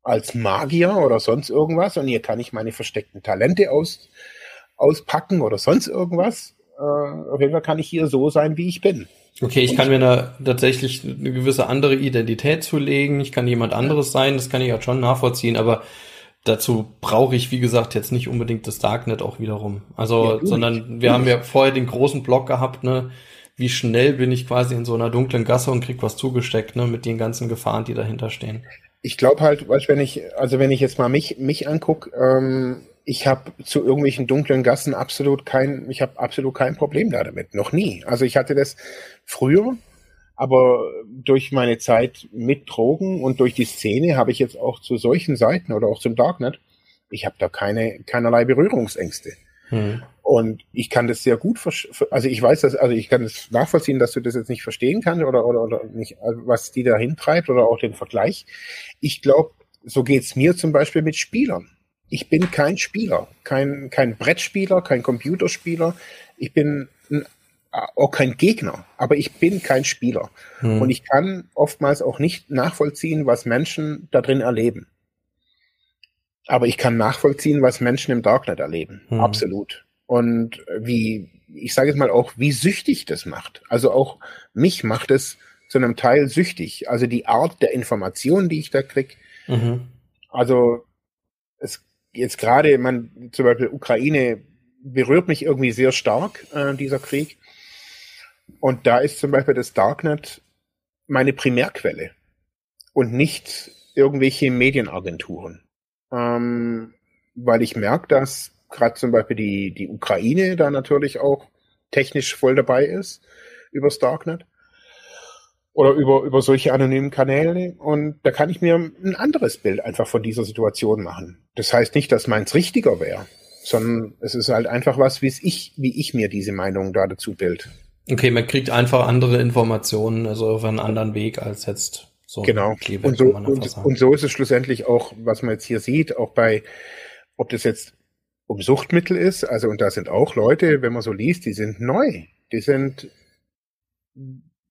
[SPEAKER 1] als Magier oder sonst irgendwas und hier kann ich meine versteckten Talente aus, auspacken oder sonst irgendwas. Äh, auf jeden Fall kann ich hier so sein, wie ich bin.
[SPEAKER 2] Okay, ich kann mir da tatsächlich eine gewisse andere Identität zulegen. Ich kann jemand anderes sein, das kann ich auch schon nachvollziehen, aber dazu brauche ich, wie gesagt, jetzt nicht unbedingt das Darknet auch wiederum. Also, ja, sondern wir haben ja vorher den großen Block gehabt, ne? Wie schnell bin ich quasi in so einer dunklen Gasse und krieg was zugesteckt, ne, mit den ganzen Gefahren, die dahinter stehen.
[SPEAKER 1] Ich glaube halt, weißt, wenn ich, also wenn ich jetzt mal mich, mich anguck, ähm, ich habe zu irgendwelchen dunklen Gassen absolut kein, ich habe absolut kein Problem da damit, noch nie. Also ich hatte das früher, aber durch meine Zeit mit Drogen und durch die Szene habe ich jetzt auch zu solchen Seiten oder auch zum Darknet, ich habe da keine keinerlei Berührungsängste. Hm. Und ich kann das sehr gut, also ich weiß das, also ich kann es das nachvollziehen, dass du das jetzt nicht verstehen kannst oder, oder, oder nicht, also was die da hintreibt oder auch den Vergleich. Ich glaube, so geht's mir zum Beispiel mit Spielern. Ich bin kein Spieler, kein, kein Brettspieler, kein Computerspieler. Ich bin ein, auch kein Gegner, aber ich bin kein Spieler. Hm. Und ich kann oftmals auch nicht nachvollziehen, was Menschen da drin erleben. Aber ich kann nachvollziehen, was Menschen im Darknet erleben. Hm. Absolut. Und wie, ich sage jetzt mal auch, wie süchtig das macht. Also auch mich macht es zu einem Teil süchtig. Also die Art der Information, die ich da krieg. Mhm. Also es jetzt gerade, man zum Beispiel Ukraine berührt mich irgendwie sehr stark, äh, dieser Krieg. Und da ist zum Beispiel das Darknet meine Primärquelle und nicht irgendwelche Medienagenturen ähm, weil ich merke, dass gerade zum Beispiel die, die Ukraine da natürlich auch technisch voll dabei ist über Darknet oder über, über solche anonymen Kanäle und da kann ich mir ein anderes Bild einfach von dieser Situation machen. Das heißt nicht, dass meins richtiger wäre, sondern es ist halt einfach was, wie ich, wie ich mir diese Meinung da dazu bild.
[SPEAKER 2] Okay, man kriegt einfach andere Informationen, also auf einen anderen Weg als jetzt
[SPEAKER 1] so genau. Und so, und, und so ist es schlussendlich auch, was man jetzt hier sieht, auch bei, ob das jetzt um Suchtmittel ist, also und da sind auch Leute, wenn man so liest, die sind neu. Die sind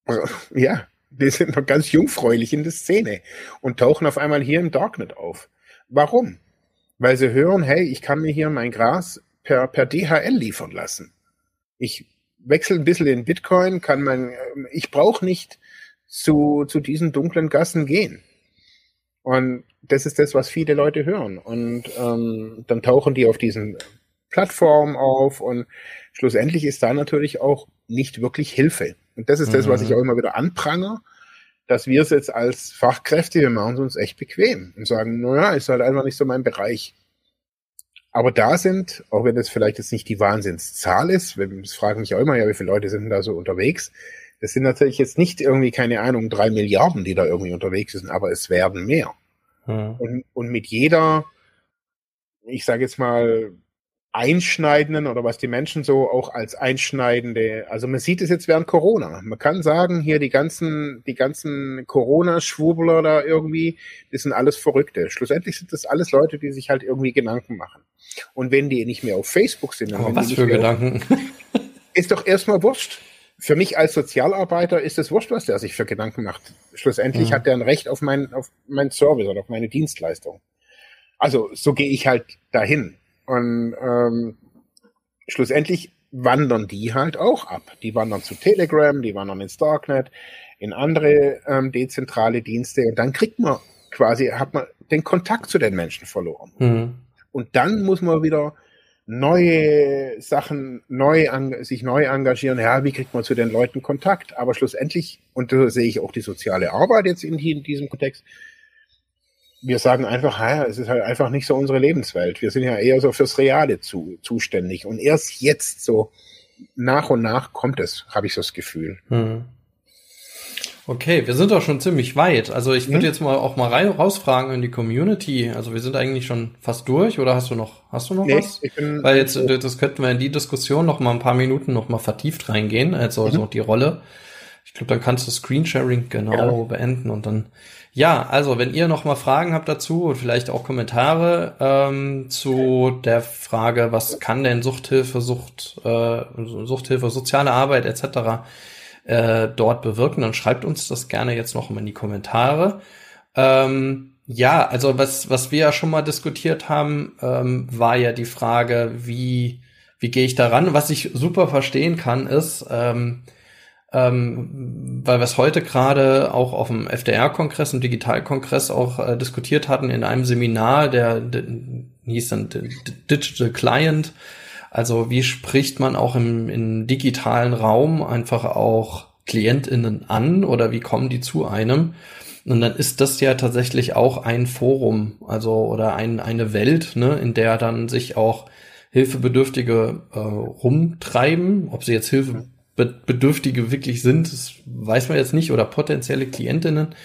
[SPEAKER 1] Ja, die sind noch ganz jungfräulich in der Szene und tauchen auf einmal hier im Darknet auf. Warum? Weil sie hören, hey, ich kann mir hier mein Gras per, per DHL liefern lassen. Ich wechsle ein bisschen in Bitcoin, kann man, ich brauche nicht zu, zu diesen dunklen Gassen gehen. Und das ist das, was viele Leute hören. Und ähm, dann tauchen die auf diesen Plattformen auf und schlussendlich ist da natürlich auch nicht wirklich Hilfe. Und das ist mhm. das, was ich mhm. auch immer wieder anprangere, dass wir es jetzt als Fachkräfte, wir machen es uns echt bequem und sagen, naja, ist halt einfach nicht so mein Bereich. Aber da sind, auch wenn das vielleicht jetzt nicht die Wahnsinnszahl ist, das fragen mich auch immer, ja, wie viele Leute sind da so unterwegs? Das sind natürlich jetzt nicht irgendwie, keine Ahnung, drei Milliarden, die da irgendwie unterwegs sind, aber es werden mehr. Mhm. Und, und mit jeder, ich sage jetzt mal, einschneidenden oder was die Menschen so auch als einschneidende, also man sieht es jetzt während Corona. Man kann sagen, hier die ganzen, die ganzen Corona-Schwurbler da irgendwie, das sind alles Verrückte. Schlussendlich sind das alles Leute, die sich halt irgendwie Gedanken machen. Und wenn die nicht mehr auf Facebook sind,
[SPEAKER 2] dann was für Gedanken?
[SPEAKER 1] Auf, ist doch erstmal wurscht. Für mich als Sozialarbeiter ist es wurscht, was der sich für Gedanken macht. Schlussendlich mhm. hat er ein Recht auf meinen auf mein Service oder auf meine Dienstleistung. Also so gehe ich halt dahin. Und ähm, schlussendlich wandern die halt auch ab. Die wandern zu Telegram, die wandern ins Darknet, in andere ähm, dezentrale Dienste und dann kriegt man quasi, hat man den Kontakt zu den Menschen verloren. Mhm. Und dann muss man wieder neue Sachen, neu sich neu engagieren. Ja, wie kriegt man zu den Leuten Kontakt? Aber schlussendlich, und da sehe ich auch die soziale Arbeit jetzt in, in diesem Kontext, wir sagen einfach, ja, es ist halt einfach nicht so unsere Lebenswelt. Wir sind ja eher so fürs Reale zu, zuständig. Und erst jetzt so nach und nach kommt es, habe ich so das Gefühl. Hm.
[SPEAKER 2] Okay, wir sind doch schon ziemlich weit. Also ich würde hm? jetzt mal auch mal rein, rausfragen in die Community. Also wir sind eigentlich schon fast durch oder hast du noch, hast du noch nee, was? Bin, Weil jetzt, das könnten wir in die Diskussion noch mal ein paar Minuten noch mal vertieft reingehen, also mhm. so die Rolle. Ich glaube, dann kannst du Screensharing genau ja. beenden und dann ja, also wenn ihr noch mal Fragen habt dazu und vielleicht auch Kommentare ähm, zu der Frage, was kann denn Suchthilfe, Sucht, äh, Suchthilfe, soziale Arbeit etc. Äh, dort bewirken, dann schreibt uns das gerne jetzt noch mal in die Kommentare. Ähm, ja, also was was wir ja schon mal diskutiert haben, ähm, war ja die Frage, wie wie gehe ich daran? Was ich super verstehen kann, ist ähm, ähm, weil wir es heute gerade auch auf dem FDR-Kongress, im Digitalkongress auch äh, diskutiert hatten in einem Seminar, der, der hieß dann Digital Client. Also wie spricht man auch im, im digitalen Raum einfach auch KlientInnen an oder wie kommen die zu einem? Und dann ist das ja tatsächlich auch ein Forum, also oder ein, eine Welt, ne, in der dann sich auch Hilfebedürftige äh, rumtreiben, ob sie jetzt Hilfe Bedürftige wirklich sind, das weiß man jetzt nicht, oder potenzielle Klientinnen,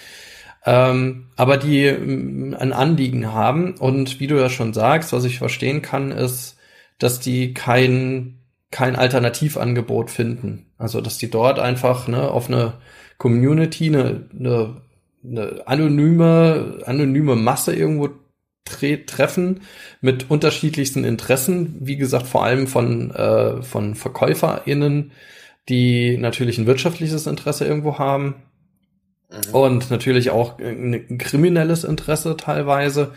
[SPEAKER 2] ähm, aber die ähm, ein Anliegen haben. Und wie du ja schon sagst, was ich verstehen kann, ist, dass die kein, kein Alternativangebot finden. Also, dass die dort einfach ne, auf eine Community, eine, eine, eine anonyme, anonyme Masse irgendwo tre treffen mit unterschiedlichsten Interessen, wie gesagt, vor allem von, äh, von VerkäuferInnen, die natürlich ein wirtschaftliches Interesse irgendwo haben mhm. und natürlich auch ein kriminelles Interesse teilweise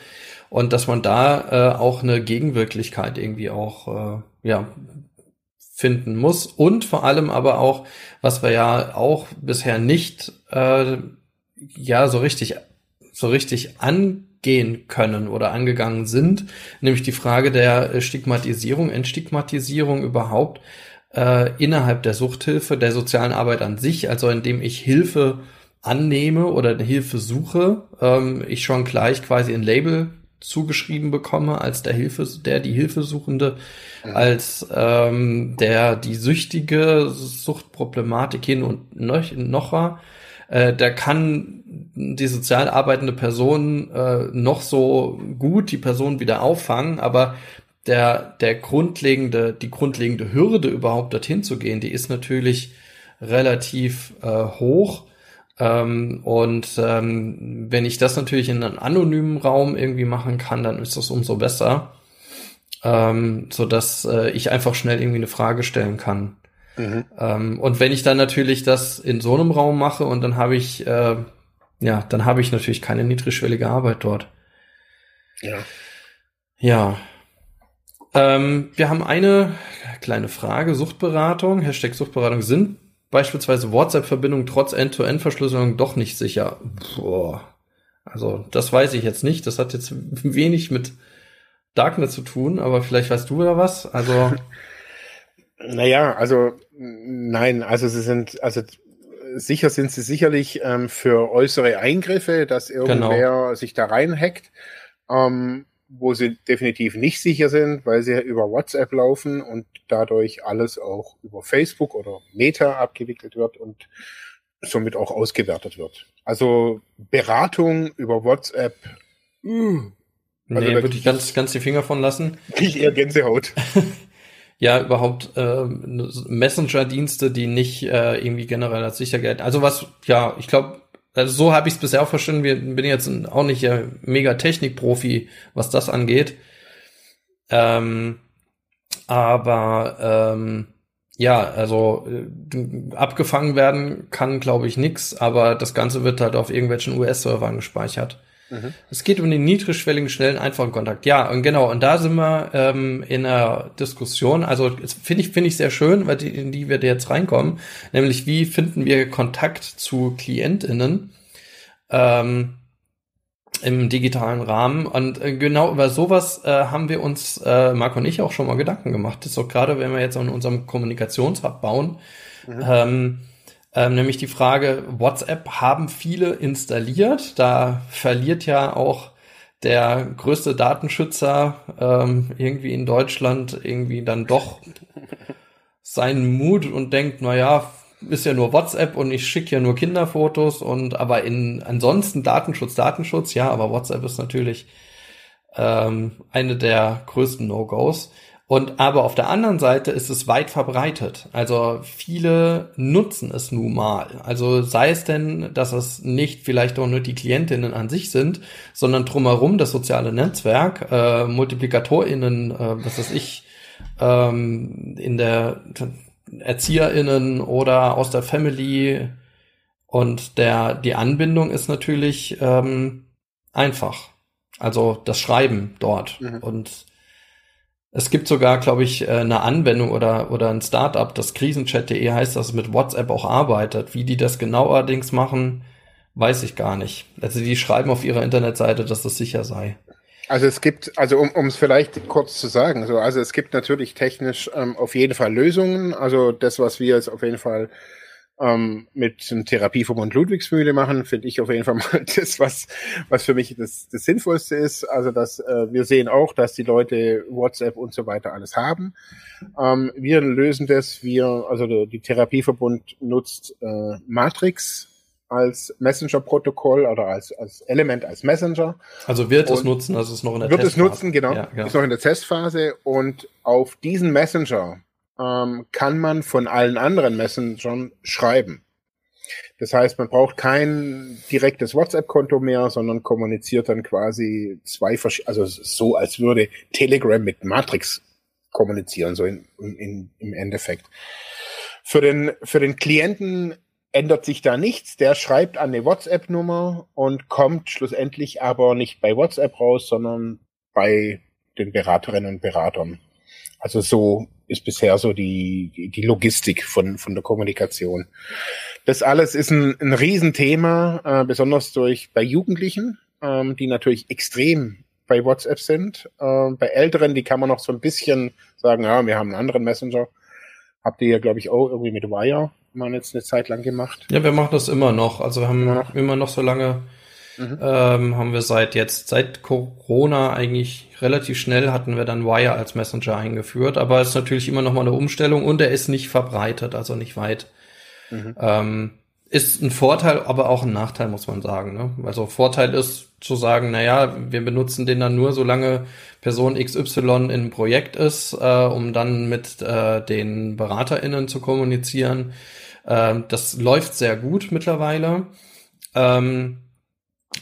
[SPEAKER 2] und dass man da äh, auch eine Gegenwirklichkeit irgendwie auch äh, ja finden muss. Und vor allem aber auch, was wir ja auch bisher nicht äh, ja so richtig so richtig angehen können oder angegangen sind, nämlich die Frage der Stigmatisierung, Entstigmatisierung überhaupt äh, innerhalb der Suchthilfe, der sozialen Arbeit an sich, also indem ich Hilfe annehme oder Hilfe suche, ähm, ich schon gleich quasi ein Label zugeschrieben bekomme als der Hilfe, der die Hilfesuchende, mhm. als ähm, der die süchtige Suchtproblematik hin und noch, nocher. Äh, der kann die sozial arbeitende Person äh, noch so gut die Person wieder auffangen, aber der, der grundlegende, die grundlegende Hürde überhaupt dorthin zu gehen, die ist natürlich relativ äh, hoch. Ähm, und ähm, wenn ich das natürlich in einem anonymen Raum irgendwie machen kann, dann ist das umso besser, ähm, so dass äh, ich einfach schnell irgendwie eine Frage stellen kann. Mhm. Ähm, und wenn ich dann natürlich das in so einem Raum mache und dann habe ich, äh, ja, dann habe ich natürlich keine niedrigschwellige Arbeit dort.
[SPEAKER 1] Ja.
[SPEAKER 2] Ja. Ähm, wir haben eine kleine Frage. Suchtberatung, Hashtag Suchtberatung. Sind beispielsweise WhatsApp-Verbindungen trotz End-to-End-Verschlüsselung doch nicht sicher? Boah. Also, das weiß ich jetzt nicht. Das hat jetzt wenig mit Darknet zu tun, aber vielleicht weißt du da was. Also.
[SPEAKER 1] Naja, also nein, also sie sind, also sicher sind sie sicherlich ähm, für äußere Eingriffe, dass irgendwer genau. sich da reinhackt. Ähm, wo sie definitiv nicht sicher sind, weil sie über WhatsApp laufen und dadurch alles auch über Facebook oder Meta abgewickelt wird und somit auch ausgewertet wird. Also Beratung über WhatsApp.
[SPEAKER 2] Uh, also nee, würde ich ganz, ganz die Finger von lassen.
[SPEAKER 1] Ich eher Gänsehaut.
[SPEAKER 2] ja, überhaupt äh, Messenger-Dienste, die nicht äh, irgendwie generell als sicher gelten. Also was, ja, ich glaube, also so habe ich es bisher auch verstanden. Wir bin jetzt auch nicht äh, mega Technikprofi, was das angeht. Ähm, aber ähm, ja, also äh, abgefangen werden kann, glaube ich, nix, aber das Ganze wird halt auf irgendwelchen US-Servern gespeichert. Mhm. Es geht um den niedrigschwelligen, schnellen, einfachen Kontakt. Ja, und genau, und da sind wir ähm, in einer Diskussion. Also finde ich, finde ich sehr schön, weil die, in die wir jetzt reinkommen, nämlich wie finden wir Kontakt zu KlientInnen ähm, im digitalen Rahmen. Und äh, genau über sowas äh, haben wir uns, äh, Marc und ich, auch schon mal Gedanken gemacht. Das ist doch gerade, wenn wir jetzt an unserem Kommunikationshub bauen. Mhm. Ähm, ähm, nämlich die Frage, WhatsApp haben viele installiert. Da verliert ja auch der größte Datenschützer ähm, irgendwie in Deutschland irgendwie dann doch seinen Mut und denkt, na ja, ist ja nur WhatsApp und ich schicke ja nur Kinderfotos und aber in ansonsten Datenschutz, Datenschutz, ja, aber WhatsApp ist natürlich ähm, eine der größten No-Gos. Und aber auf der anderen Seite ist es weit verbreitet. Also viele nutzen es nun mal. Also sei es denn, dass es nicht vielleicht auch nur die Klientinnen an sich sind, sondern drumherum das soziale Netzwerk, äh, MultiplikatorInnen, äh, was weiß ich, ähm, in der ErzieherInnen oder aus der Family. Und der, die Anbindung ist natürlich ähm, einfach. Also das Schreiben dort. Mhm. Und es gibt sogar, glaube ich, äh, eine Anwendung oder, oder ein Startup, das krisenchat.de heißt, das mit WhatsApp auch arbeitet. Wie die das genau allerdings machen, weiß ich gar nicht. Also die schreiben auf ihrer Internetseite, dass das sicher sei.
[SPEAKER 1] Also es gibt, also um es vielleicht kurz zu sagen, so, also es gibt natürlich technisch ähm, auf jeden Fall Lösungen. Also das, was wir jetzt auf jeden Fall ähm, mit dem Therapieverbund Ludwigsmühle machen, finde ich auf jeden Fall mal das, was, was für mich das, das Sinnvollste ist. Also dass äh, wir sehen auch, dass die Leute WhatsApp und so weiter alles haben. Ähm, wir lösen das, wir, also der, die Therapieverbund nutzt äh, Matrix als Messenger-Protokoll oder als, als Element, als Messenger.
[SPEAKER 2] Also wird es nutzen, also ist noch in der
[SPEAKER 1] wird Testphase. Wird es nutzen, genau, ja, genau. Ist noch in der Testphase und auf diesen Messenger ähm, kann man von allen anderen Messengern schreiben. Das heißt, man braucht kein direktes WhatsApp-Konto mehr, sondern kommuniziert dann quasi zwei, also so, als würde Telegram mit Matrix kommunizieren, so in, in, im Endeffekt. Für den, für den Klienten ändert sich da nichts. Der schreibt an eine WhatsApp-Nummer und kommt schlussendlich aber nicht bei WhatsApp raus, sondern bei den Beraterinnen und Beratern. Also so ist bisher so die, die Logistik von, von der Kommunikation. Das alles ist ein, ein Riesenthema, äh, besonders durch bei Jugendlichen, ähm, die natürlich extrem bei WhatsApp sind. Äh, bei Älteren, die kann man noch so ein bisschen sagen, ja, wir haben einen anderen Messenger. Habt ihr ja, glaube ich, auch irgendwie mit Wire man jetzt eine Zeit lang gemacht.
[SPEAKER 2] Ja, wir machen das immer noch. Also wir haben immer noch, immer noch so lange, mhm. ähm, haben wir seit jetzt, seit Corona eigentlich relativ schnell hatten wir dann Wire als Messenger eingeführt, aber es ist natürlich immer noch mal eine Umstellung und er ist nicht verbreitet, also nicht weit. Mhm. Ähm, ist ein Vorteil, aber auch ein Nachteil, muss man sagen. Ne? Also Vorteil ist zu sagen, naja, wir benutzen den dann nur, solange Person XY in einem Projekt ist, äh, um dann mit äh, den BeraterInnen zu kommunizieren. Ähm, das läuft sehr gut mittlerweile. Ähm,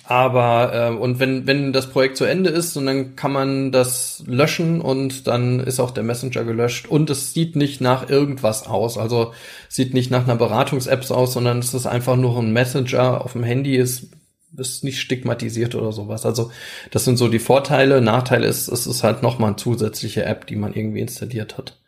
[SPEAKER 2] Aber äh, und wenn wenn das Projekt zu Ende ist und dann kann man das löschen und dann ist auch der Messenger gelöscht und es sieht nicht nach irgendwas aus. Also sieht nicht nach einer Beratungs-App aus, sondern es ist einfach nur ein Messenger auf dem Handy ist ist nicht stigmatisiert oder sowas. Also das sind so die Vorteile. Nachteil ist, es ist halt nochmal eine zusätzliche App, die man irgendwie installiert hat.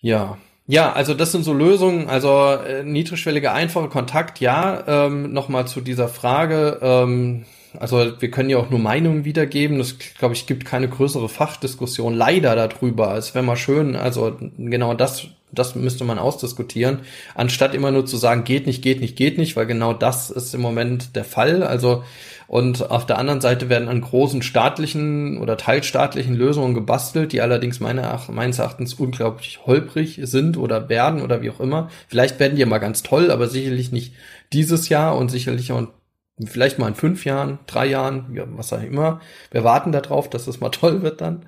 [SPEAKER 2] Ja, ja, also das sind so Lösungen, also äh, niedrigschwelliger, einfacher Kontakt, ja. Ähm, Nochmal zu dieser Frage. Ähm, also wir können ja auch nur Meinungen wiedergeben. Das, glaube ich, gibt keine größere Fachdiskussion leider darüber. Es wäre mal schön, also genau das, das müsste man ausdiskutieren, anstatt immer nur zu sagen, geht nicht, geht nicht, geht nicht, weil genau das ist im Moment der Fall. Also und auf der anderen Seite werden an großen staatlichen oder teilstaatlichen Lösungen gebastelt, die allerdings meine, meines Erachtens unglaublich holprig sind oder werden oder wie auch immer. Vielleicht werden die mal ganz toll, aber sicherlich nicht dieses Jahr und sicherlich auch vielleicht mal in fünf Jahren, drei Jahren, ja, was auch immer. Wir warten darauf, dass es mal toll wird dann.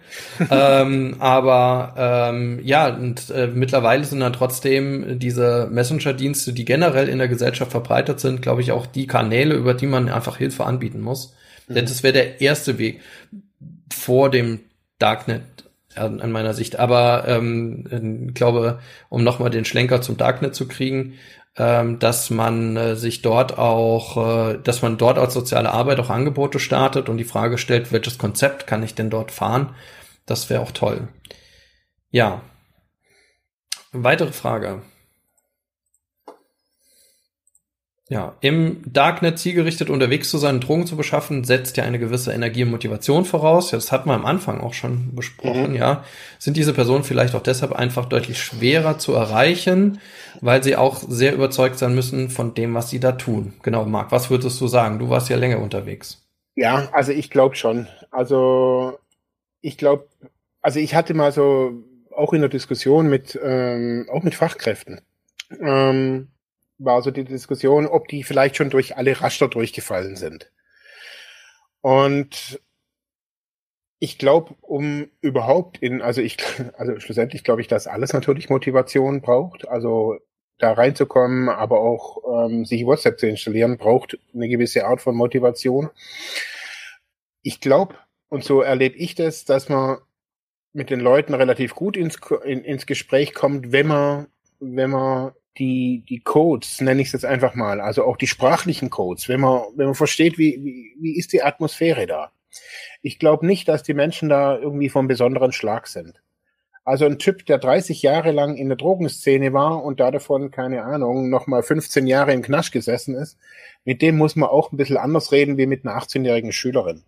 [SPEAKER 2] ähm, aber ähm, ja, und äh, mittlerweile sind dann trotzdem diese Messenger-Dienste, die generell in der Gesellschaft verbreitet sind, glaube ich, auch die Kanäle, über die man einfach Hilfe anbieten muss. Mhm. Denn das wäre der erste Weg vor dem Darknet an, an meiner Sicht. Aber ähm, ich glaube, um nochmal den Schlenker zum Darknet zu kriegen, ähm, dass man äh, sich dort auch, äh, dass man dort als soziale Arbeit auch Angebote startet und die Frage stellt, welches Konzept kann ich denn dort fahren? Das wäre auch toll. Ja. Weitere Frage. Ja, im Darknet zielgerichtet unterwegs zu sein, Drogen zu beschaffen, setzt ja eine gewisse Energie und Motivation voraus. Ja, das hatten wir am Anfang auch schon besprochen, mhm. ja. Sind diese Personen vielleicht auch deshalb einfach deutlich schwerer zu erreichen, weil sie auch sehr überzeugt sein müssen von dem, was sie da tun. Genau, Marc, was würdest du sagen? Du warst ja länger unterwegs.
[SPEAKER 1] Ja, also ich glaube schon. Also ich glaube, also ich hatte mal so auch in der Diskussion mit, ähm, auch mit Fachkräften. Ähm, war so die Diskussion, ob die vielleicht schon durch alle Raster durchgefallen sind. Und ich glaube, um überhaupt in, also ich, also schlussendlich glaube ich, dass alles natürlich Motivation braucht. Also da reinzukommen, aber auch ähm, sich WhatsApp zu installieren, braucht eine gewisse Art von Motivation. Ich glaube, und so erlebe ich das, dass man mit den Leuten relativ gut ins, in, ins Gespräch kommt, wenn man, wenn man die, die Codes, nenne ich es jetzt einfach mal, also auch die sprachlichen Codes, wenn man, wenn man versteht, wie, wie, wie ist die Atmosphäre da. Ich glaube nicht, dass die Menschen da irgendwie vom besonderen Schlag sind. Also ein Typ, der 30 Jahre lang in der Drogenszene war und da davon, keine Ahnung, nochmal 15 Jahre im Knasch gesessen ist, mit dem muss man auch ein bisschen anders reden wie mit einer 18-jährigen Schülerin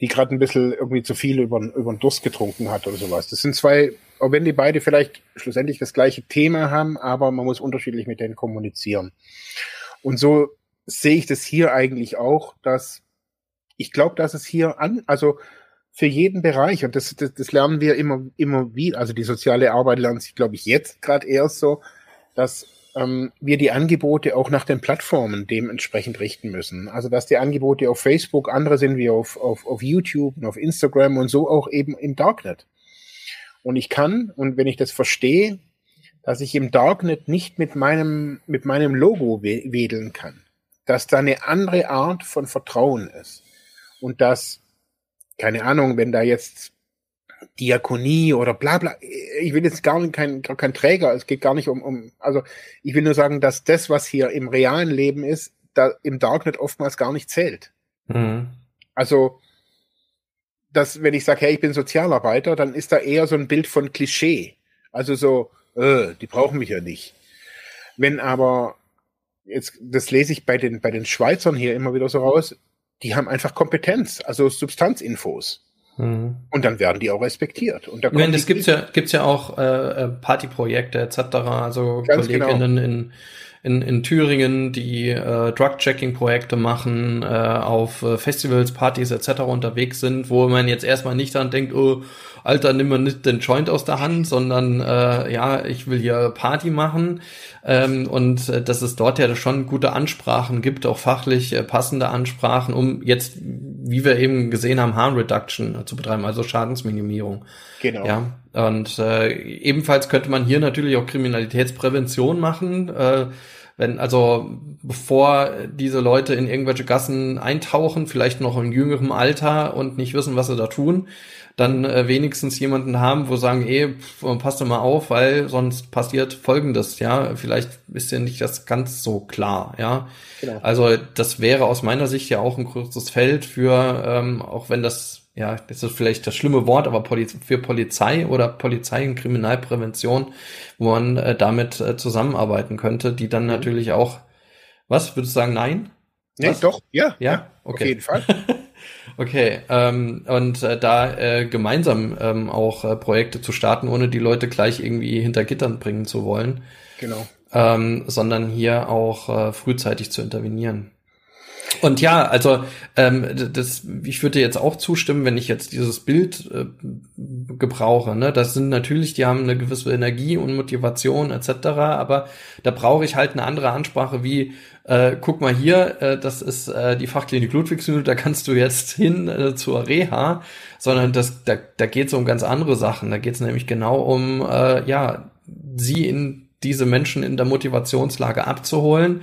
[SPEAKER 1] die gerade ein bisschen irgendwie zu viel über, über den Durst getrunken hat oder sowas. Das sind zwei, auch wenn die beide vielleicht schlussendlich das gleiche Thema haben, aber man muss unterschiedlich mit denen kommunizieren. Und so sehe ich das hier eigentlich auch, dass ich glaube, dass es hier an, also für jeden Bereich, und das, das, das lernen wir immer, immer wieder, also die soziale Arbeit lernt sich, glaube ich, jetzt gerade erst so, dass ähm, wir die Angebote auch nach den Plattformen dementsprechend richten müssen. Also dass die Angebote auf Facebook andere sind wie auf, auf, auf YouTube und auf Instagram und so auch eben im Darknet. Und ich kann, und wenn ich das verstehe, dass ich im Darknet nicht mit meinem, mit meinem Logo wedeln kann, dass da eine andere Art von Vertrauen ist und dass, keine Ahnung, wenn da jetzt Diakonie oder bla bla. Ich will jetzt gar nicht kein, kein Träger, es geht gar nicht um, um, also ich will nur sagen, dass das, was hier im realen Leben ist, da im Darknet oftmals gar nicht zählt. Mhm. Also, dass, wenn ich sage, hey, ich bin Sozialarbeiter, dann ist da eher so ein Bild von Klischee. Also so, äh, die brauchen mich ja nicht. Wenn aber, jetzt, das lese ich bei den, bei den Schweizern hier immer wieder so raus, die haben einfach Kompetenz, also Substanzinfos. Mhm. Und dann werden die auch respektiert. Und
[SPEAKER 2] da ich meine, das gibt's ja, gibt's ja auch äh, äh Partyprojekte etc. Also Ganz Kolleginnen genau. in, in, in Thüringen, die äh, Drug-Checking-Projekte machen, äh, auf äh, Festivals, Partys etc. unterwegs sind, wo man jetzt erstmal nicht dran denkt, oh, Alter, nimm mal nicht den Joint aus der Hand, sondern äh, ja, ich will hier Party machen. Ähm, und äh, dass es dort ja schon gute Ansprachen gibt, auch fachlich äh, passende Ansprachen, um jetzt, wie wir eben gesehen haben, Harm Reduction äh, zu betreiben, also Schadensminimierung. Genau. Ja. Und äh, ebenfalls könnte man hier natürlich auch Kriminalitätsprävention machen. Äh, wenn, also bevor diese Leute in irgendwelche Gassen eintauchen, vielleicht noch in jüngerem Alter und nicht wissen, was sie da tun, dann äh, wenigstens jemanden haben, wo sagen, ey, passt doch mal auf, weil sonst passiert Folgendes, ja, vielleicht ist ja nicht das ganz so klar, ja. Genau. Also das wäre aus meiner Sicht ja auch ein großes Feld für, ähm, auch wenn das ja, das ist vielleicht das schlimme Wort, aber für Polizei oder Polizei und Kriminalprävention, wo man äh, damit äh, zusammenarbeiten könnte, die dann mhm. natürlich auch, was, würdest du sagen, nein?
[SPEAKER 1] Nee, was? doch, ja.
[SPEAKER 2] Ja, okay.
[SPEAKER 1] Auf jeden Fall.
[SPEAKER 2] okay, ähm, und äh, da äh, gemeinsam ähm, auch äh, Projekte zu starten, ohne die Leute gleich irgendwie hinter Gittern bringen zu wollen.
[SPEAKER 1] Genau.
[SPEAKER 2] Ähm, sondern hier auch äh, frühzeitig zu intervenieren. Und ja, also ähm, das, ich würde jetzt auch zustimmen, wenn ich jetzt dieses Bild äh, gebrauche. Ne? Das sind natürlich, die haben eine gewisse Energie und Motivation etc. Aber da brauche ich halt eine andere Ansprache wie äh, guck mal hier, äh, das ist äh, die Fachklinik Ludwigsmühle, da kannst du jetzt hin äh, zur Reha, sondern das, da, da geht es um ganz andere Sachen. Da geht es nämlich genau um, äh, ja, sie in diese Menschen in der Motivationslage abzuholen,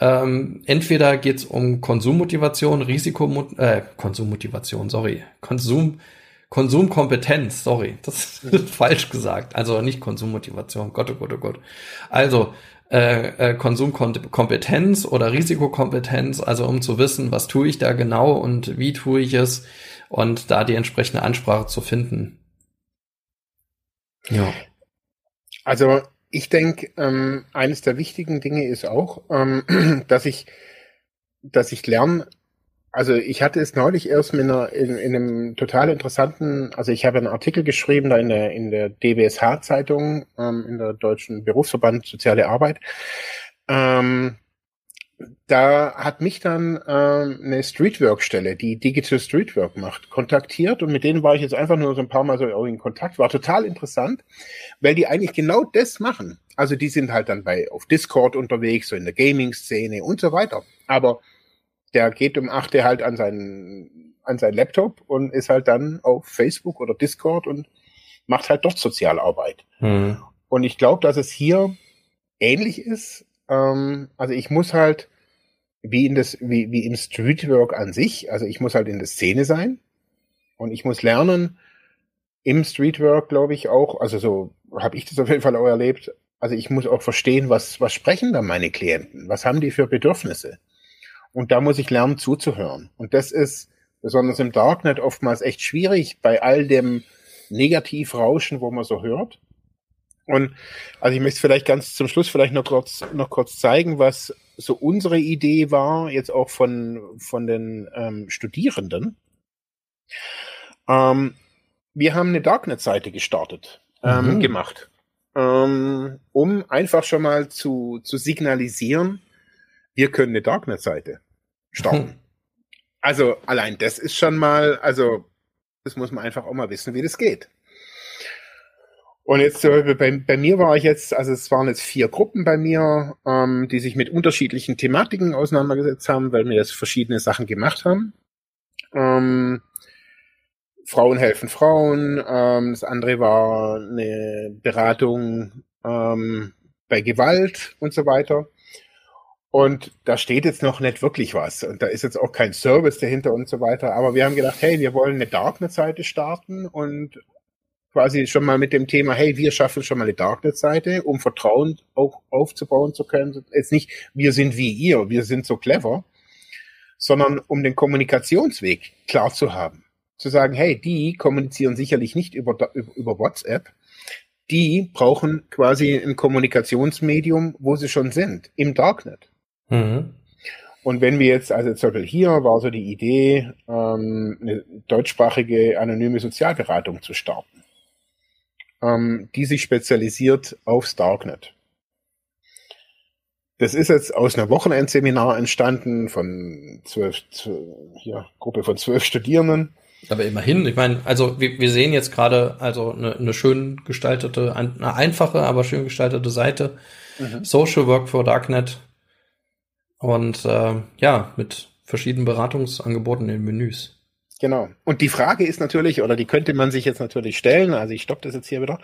[SPEAKER 2] ähm, entweder geht es um Konsummotivation, Risiko, äh, Konsummotivation, sorry, Konsum, Konsumkompetenz, sorry, das ist falsch gesagt. Also nicht Konsummotivation, Gott, oh Gott, oh Gott. Also äh, äh, Konsumkompetenz oder Risikokompetenz, also um zu wissen, was tue ich da genau und wie tue ich es und da die entsprechende Ansprache zu finden.
[SPEAKER 1] Ja. Also ich denke, ähm, eines der wichtigen Dinge ist auch, ähm, dass ich, dass ich lerne, also ich hatte es neulich erst mit einer, in, in einem total interessanten, also ich habe einen Artikel geschrieben da in der, in der DBSH-Zeitung, ähm, in der Deutschen Berufsverband Soziale Arbeit, ähm, da hat mich dann ähm, eine Streetwork-Stelle, die Digital Streetwork macht, kontaktiert und mit denen war ich jetzt einfach nur so ein paar Mal so in Kontakt. War total interessant, weil die eigentlich genau das machen. Also die sind halt dann bei auf Discord unterwegs, so in der Gaming-Szene und so weiter. Aber der geht um achte halt an seinen an sein Laptop und ist halt dann auf Facebook oder Discord und macht halt dort Sozialarbeit. Mhm. Und ich glaube, dass es hier ähnlich ist. Ähm, also ich muss halt wie in das, wie, wie im Streetwork an sich. Also ich muss halt in der Szene sein und ich muss lernen, im Streetwork, glaube ich, auch, also so habe ich das auf jeden Fall auch erlebt. Also ich muss auch verstehen, was, was sprechen da meine Klienten? Was haben die für Bedürfnisse? Und da muss ich lernen zuzuhören. Und das ist besonders im Darknet oftmals echt schwierig bei all dem Negativrauschen, wo man so hört. Und also ich möchte vielleicht ganz zum Schluss vielleicht noch kurz, noch kurz zeigen, was so unsere Idee war, jetzt auch von, von den ähm, Studierenden. Ähm, wir haben eine Darknet-Seite gestartet, ähm, mhm. gemacht, ähm, um einfach schon mal zu, zu signalisieren, wir können eine Darknet-Seite starten. Mhm. Also allein das ist schon mal, also das muss man einfach auch mal wissen, wie das geht. Und jetzt äh, bei, bei mir war ich jetzt, also es waren jetzt vier Gruppen bei mir, ähm, die sich mit unterschiedlichen Thematiken auseinandergesetzt haben, weil wir jetzt verschiedene Sachen gemacht haben. Ähm, Frauen helfen Frauen. Ähm, das andere war eine Beratung ähm, bei Gewalt und so weiter. Und da steht jetzt noch nicht wirklich was. Und da ist jetzt auch kein Service dahinter und so weiter. Aber wir haben gedacht, hey, wir wollen eine Darknet-Seite starten und quasi schon mal mit dem Thema, hey, wir schaffen schon mal eine Darknet-Seite, um Vertrauen auch aufzubauen zu können. Jetzt nicht, wir sind wie ihr, wir sind so clever, sondern um den Kommunikationsweg klar zu haben. Zu sagen, hey, die kommunizieren sicherlich nicht über, über WhatsApp, die brauchen quasi ein Kommunikationsmedium, wo sie schon sind, im Darknet. Mhm. Und wenn wir jetzt, also zum Beispiel hier war so die Idee, ähm, eine deutschsprachige anonyme Sozialberatung zu starten ähm, die sich spezialisiert aufs Darknet. Das ist jetzt aus einer Wochenendseminar entstanden von zwölf, hier, Gruppe von zwölf Studierenden.
[SPEAKER 2] Aber immerhin, ich meine, also wir, wir sehen jetzt gerade also eine, eine schön gestaltete, eine einfache, aber schön gestaltete Seite. Mhm. Social Work for Darknet. Und äh, ja, mit verschiedenen Beratungsangeboten in Menüs.
[SPEAKER 1] Genau. Und die Frage ist natürlich, oder die könnte man sich jetzt natürlich stellen, also ich stoppe das jetzt hier wieder.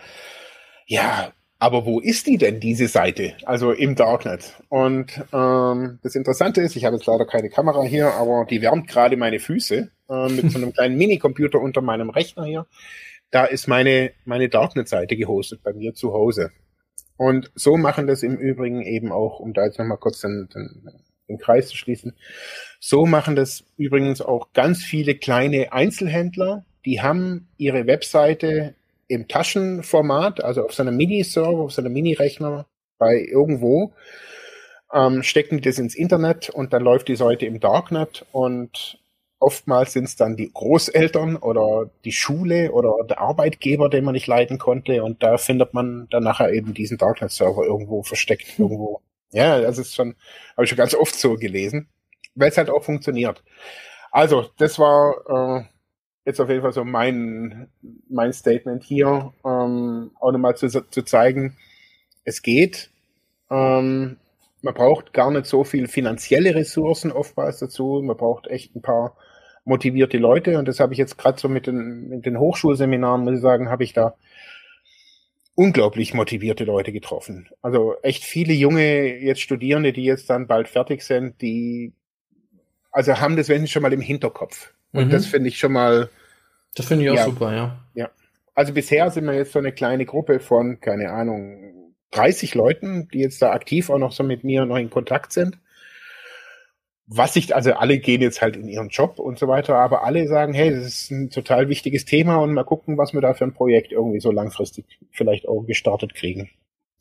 [SPEAKER 1] Ja, aber wo ist die denn, diese Seite? Also im Darknet. Und ähm, das Interessante ist, ich habe jetzt leider keine Kamera hier, aber die wärmt gerade meine Füße äh, mit so einem kleinen Minicomputer unter meinem Rechner hier. Da ist meine, meine Darknet-Seite gehostet bei mir zu Hause. Und so machen das im Übrigen eben auch, um da jetzt nochmal kurz den, den, den Kreis zu schließen, so machen das übrigens auch ganz viele kleine Einzelhändler, die haben ihre Webseite im Taschenformat, also auf seinem Mini-Server, auf seinem Mini-Rechner bei irgendwo, ähm, stecken die das ins Internet und dann läuft die Seite im Darknet und oftmals sind es dann die Großeltern oder die Schule oder der Arbeitgeber, den man nicht leiten konnte und da findet man dann nachher eben diesen Darknet-Server irgendwo versteckt, hm. irgendwo. Ja, das ist schon, habe ich schon ganz oft so gelesen, weil es halt auch funktioniert. Also, das war äh, jetzt auf jeden Fall so mein, mein Statement hier, ähm, auch nochmal zu, zu zeigen, es geht. Ähm, man braucht gar nicht so viel finanzielle Ressourcen oftmals dazu. Man braucht echt ein paar motivierte Leute. Und das habe ich jetzt gerade so mit den, mit den Hochschulseminaren, muss ich sagen, habe ich da unglaublich motivierte Leute getroffen. Also echt viele junge jetzt Studierende, die jetzt dann bald fertig sind, die also haben das wenn schon mal im Hinterkopf. Und mhm. das finde ich schon mal.
[SPEAKER 2] Das finde ich auch ja, super, ja.
[SPEAKER 1] Ja. Also bisher sind wir jetzt so eine kleine Gruppe von, keine Ahnung, 30 Leuten, die jetzt da aktiv auch noch so mit mir noch in Kontakt sind. Was ich, also alle gehen jetzt halt in ihren Job und so weiter, aber alle sagen, hey, das ist ein total wichtiges Thema und mal gucken, was wir da für ein Projekt irgendwie so langfristig vielleicht auch gestartet kriegen.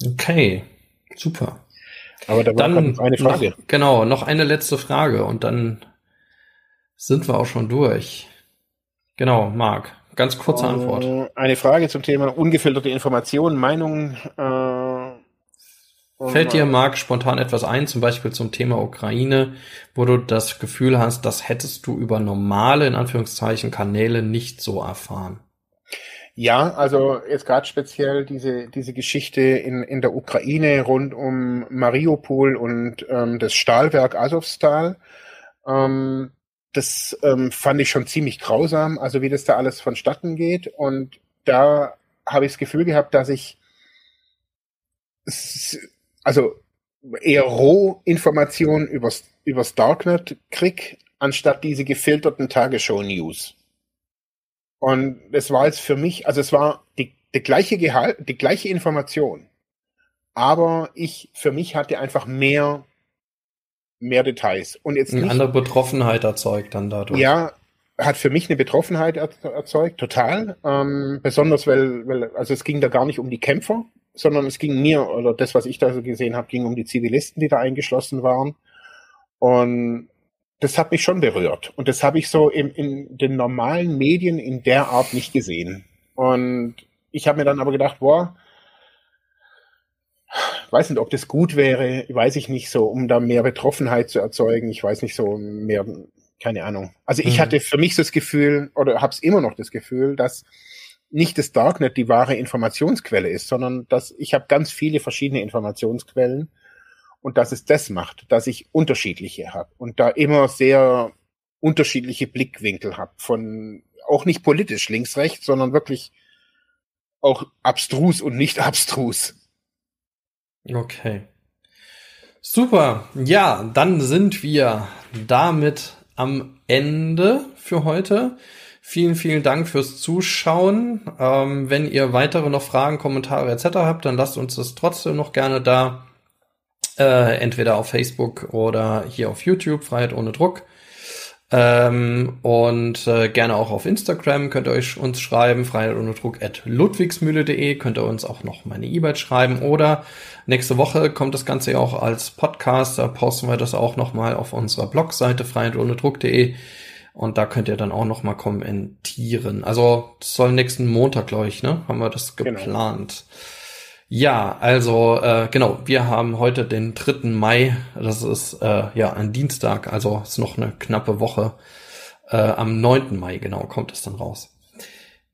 [SPEAKER 2] Okay, super.
[SPEAKER 1] Aber da war dann eine Frage.
[SPEAKER 2] Noch, genau, noch eine letzte Frage und dann sind wir auch schon durch. Genau, Marc, ganz kurze uh, Antwort.
[SPEAKER 1] Eine Frage zum Thema ungefilterte Informationen, Meinungen.
[SPEAKER 2] Äh, Fällt dir, Marc, spontan etwas ein, zum Beispiel zum Thema Ukraine, wo du das Gefühl hast, das hättest du über normale, in Anführungszeichen, Kanäle nicht so erfahren?
[SPEAKER 1] Ja, also jetzt gerade speziell diese, diese Geschichte in, in der Ukraine rund um Mariupol und ähm, das Stahlwerk Azovstal. Ähm, das ähm, fand ich schon ziemlich grausam, also wie das da alles vonstatten geht. Und da habe ich das Gefühl gehabt, dass ich also eher Roh-Informationen übers, übers Darknet krieg, anstatt diese gefilterten Tagesschau-News. Und das war jetzt für mich, also es war die, die gleiche Gehalt, die gleiche Information. Aber ich, für mich hatte einfach mehr, mehr Details. Und jetzt
[SPEAKER 2] eine nicht, andere Betroffenheit erzeugt dann dadurch.
[SPEAKER 1] Ja, hat für mich eine Betroffenheit erzeugt, total. Ähm, besonders weil, weil, also es ging da gar nicht um die Kämpfer, sondern es ging mir, oder das, was ich da so gesehen habe, ging um die Zivilisten, die da eingeschlossen waren. Und das hat mich schon berührt. Und das habe ich so in, in den normalen Medien in der Art nicht gesehen. Und ich habe mir dann aber gedacht, boah, weiß nicht, ob das gut wäre, weiß ich nicht so, um da mehr Betroffenheit zu erzeugen. Ich weiß nicht so mehr, keine Ahnung. Also ich mhm. hatte für mich so das Gefühl, oder habe es immer noch das Gefühl, dass nicht das Darknet die wahre Informationsquelle ist, sondern dass ich habe ganz viele verschiedene Informationsquellen und dass es das macht, dass ich unterschiedliche habe und da immer sehr unterschiedliche Blickwinkel habe von auch nicht politisch links rechts, sondern wirklich auch abstrus und nicht abstrus.
[SPEAKER 2] Okay. Super. Ja, dann sind wir damit am Ende für heute. Vielen, vielen Dank fürs Zuschauen. Ähm, wenn ihr weitere noch Fragen, Kommentare etc. habt, dann lasst uns das trotzdem noch gerne da. Äh, entweder auf Facebook oder hier auf YouTube, Freiheit ohne Druck. Ähm, und äh, gerne auch auf Instagram könnt ihr euch uns schreiben, Freiheit ohne Druck at ludwigsmühle.de, könnt ihr uns auch noch meine E-Mail schreiben oder nächste Woche kommt das Ganze ja auch als Podcast, da posten wir das auch nochmal auf unserer Blogseite Freiheit ohne Druck.de und da könnt ihr dann auch nochmal kommentieren. Also soll nächsten Montag, glaube ich, ne? Haben wir das genau. geplant. Genau. Ja, also äh, genau, wir haben heute den 3. Mai, das ist äh, ja ein Dienstag, also ist noch eine knappe Woche. Äh, am 9. Mai genau kommt es dann raus.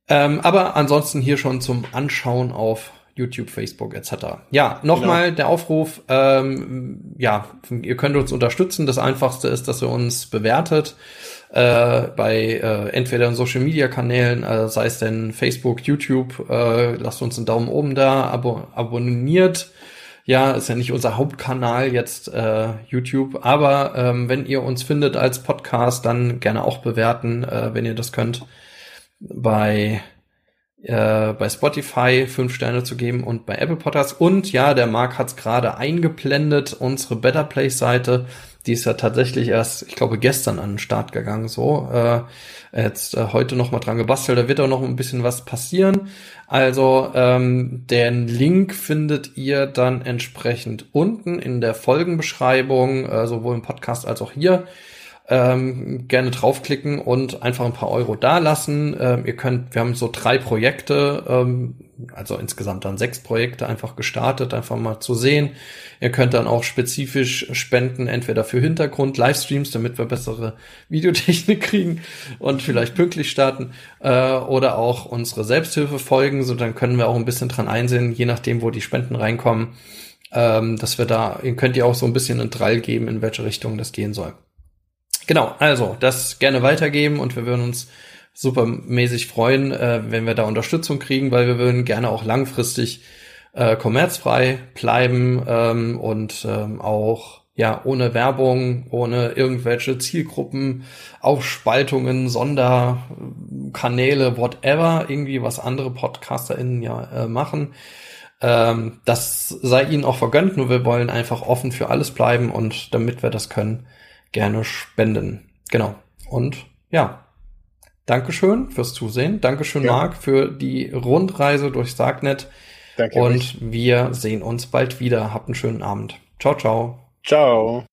[SPEAKER 2] Ähm, aber ansonsten hier schon zum Anschauen auf YouTube, Facebook etc. Ja, nochmal genau. der Aufruf, ähm, ja, ihr könnt uns unterstützen. Das Einfachste ist, dass ihr uns bewertet äh, bei äh, entweder in Social Media Kanälen, äh, sei es denn Facebook, YouTube, äh, lasst uns einen Daumen oben da, abo abonniert. Ja, ist ja nicht unser Hauptkanal jetzt äh, YouTube, aber ähm, wenn ihr uns findet als Podcast, dann gerne auch bewerten, äh, wenn ihr das könnt. Bei äh, bei Spotify fünf Sterne zu geben und bei Apple Podcasts. Und ja, der Marc hat es gerade eingeblendet, unsere Better Place Seite, die ist ja tatsächlich erst, ich glaube, gestern an den Start gegangen. So, äh, jetzt äh, heute noch mal dran gebastelt. Da wird auch noch ein bisschen was passieren. Also ähm, den Link findet ihr dann entsprechend unten in der Folgenbeschreibung, äh, sowohl im Podcast als auch hier ähm, gerne draufklicken und einfach ein paar Euro dalassen. Ähm, ihr könnt, wir haben so drei Projekte, ähm, also insgesamt dann sechs Projekte einfach gestartet, einfach mal zu sehen. Ihr könnt dann auch spezifisch spenden, entweder für Hintergrund, Livestreams, damit wir bessere Videotechnik kriegen und vielleicht pünktlich starten, äh, oder auch unsere Selbsthilfe folgen, so dann können wir auch ein bisschen dran einsehen, je nachdem, wo die Spenden reinkommen, ähm, dass wir da, ihr könnt ihr auch so ein bisschen einen Drall geben, in welche Richtung das gehen soll. Genau, also das gerne weitergeben und wir würden uns supermäßig freuen, äh, wenn wir da Unterstützung kriegen, weil wir würden gerne auch langfristig äh, kommerzfrei bleiben ähm, und ähm, auch ja ohne Werbung, ohne irgendwelche Zielgruppen, Aufspaltungen, Sonderkanäle, whatever, irgendwie was andere PodcasterInnen ja äh, machen. Ähm, das sei ihnen auch vergönnt, nur wir wollen einfach offen für alles bleiben und damit wir das können, gerne spenden. Genau. Und ja, Dankeschön fürs Zusehen. Dankeschön, ja. Marc, für die Rundreise durch Starknet. Danke Und euch. wir sehen uns bald wieder. Habt einen schönen Abend. Ciao, ciao.
[SPEAKER 1] Ciao.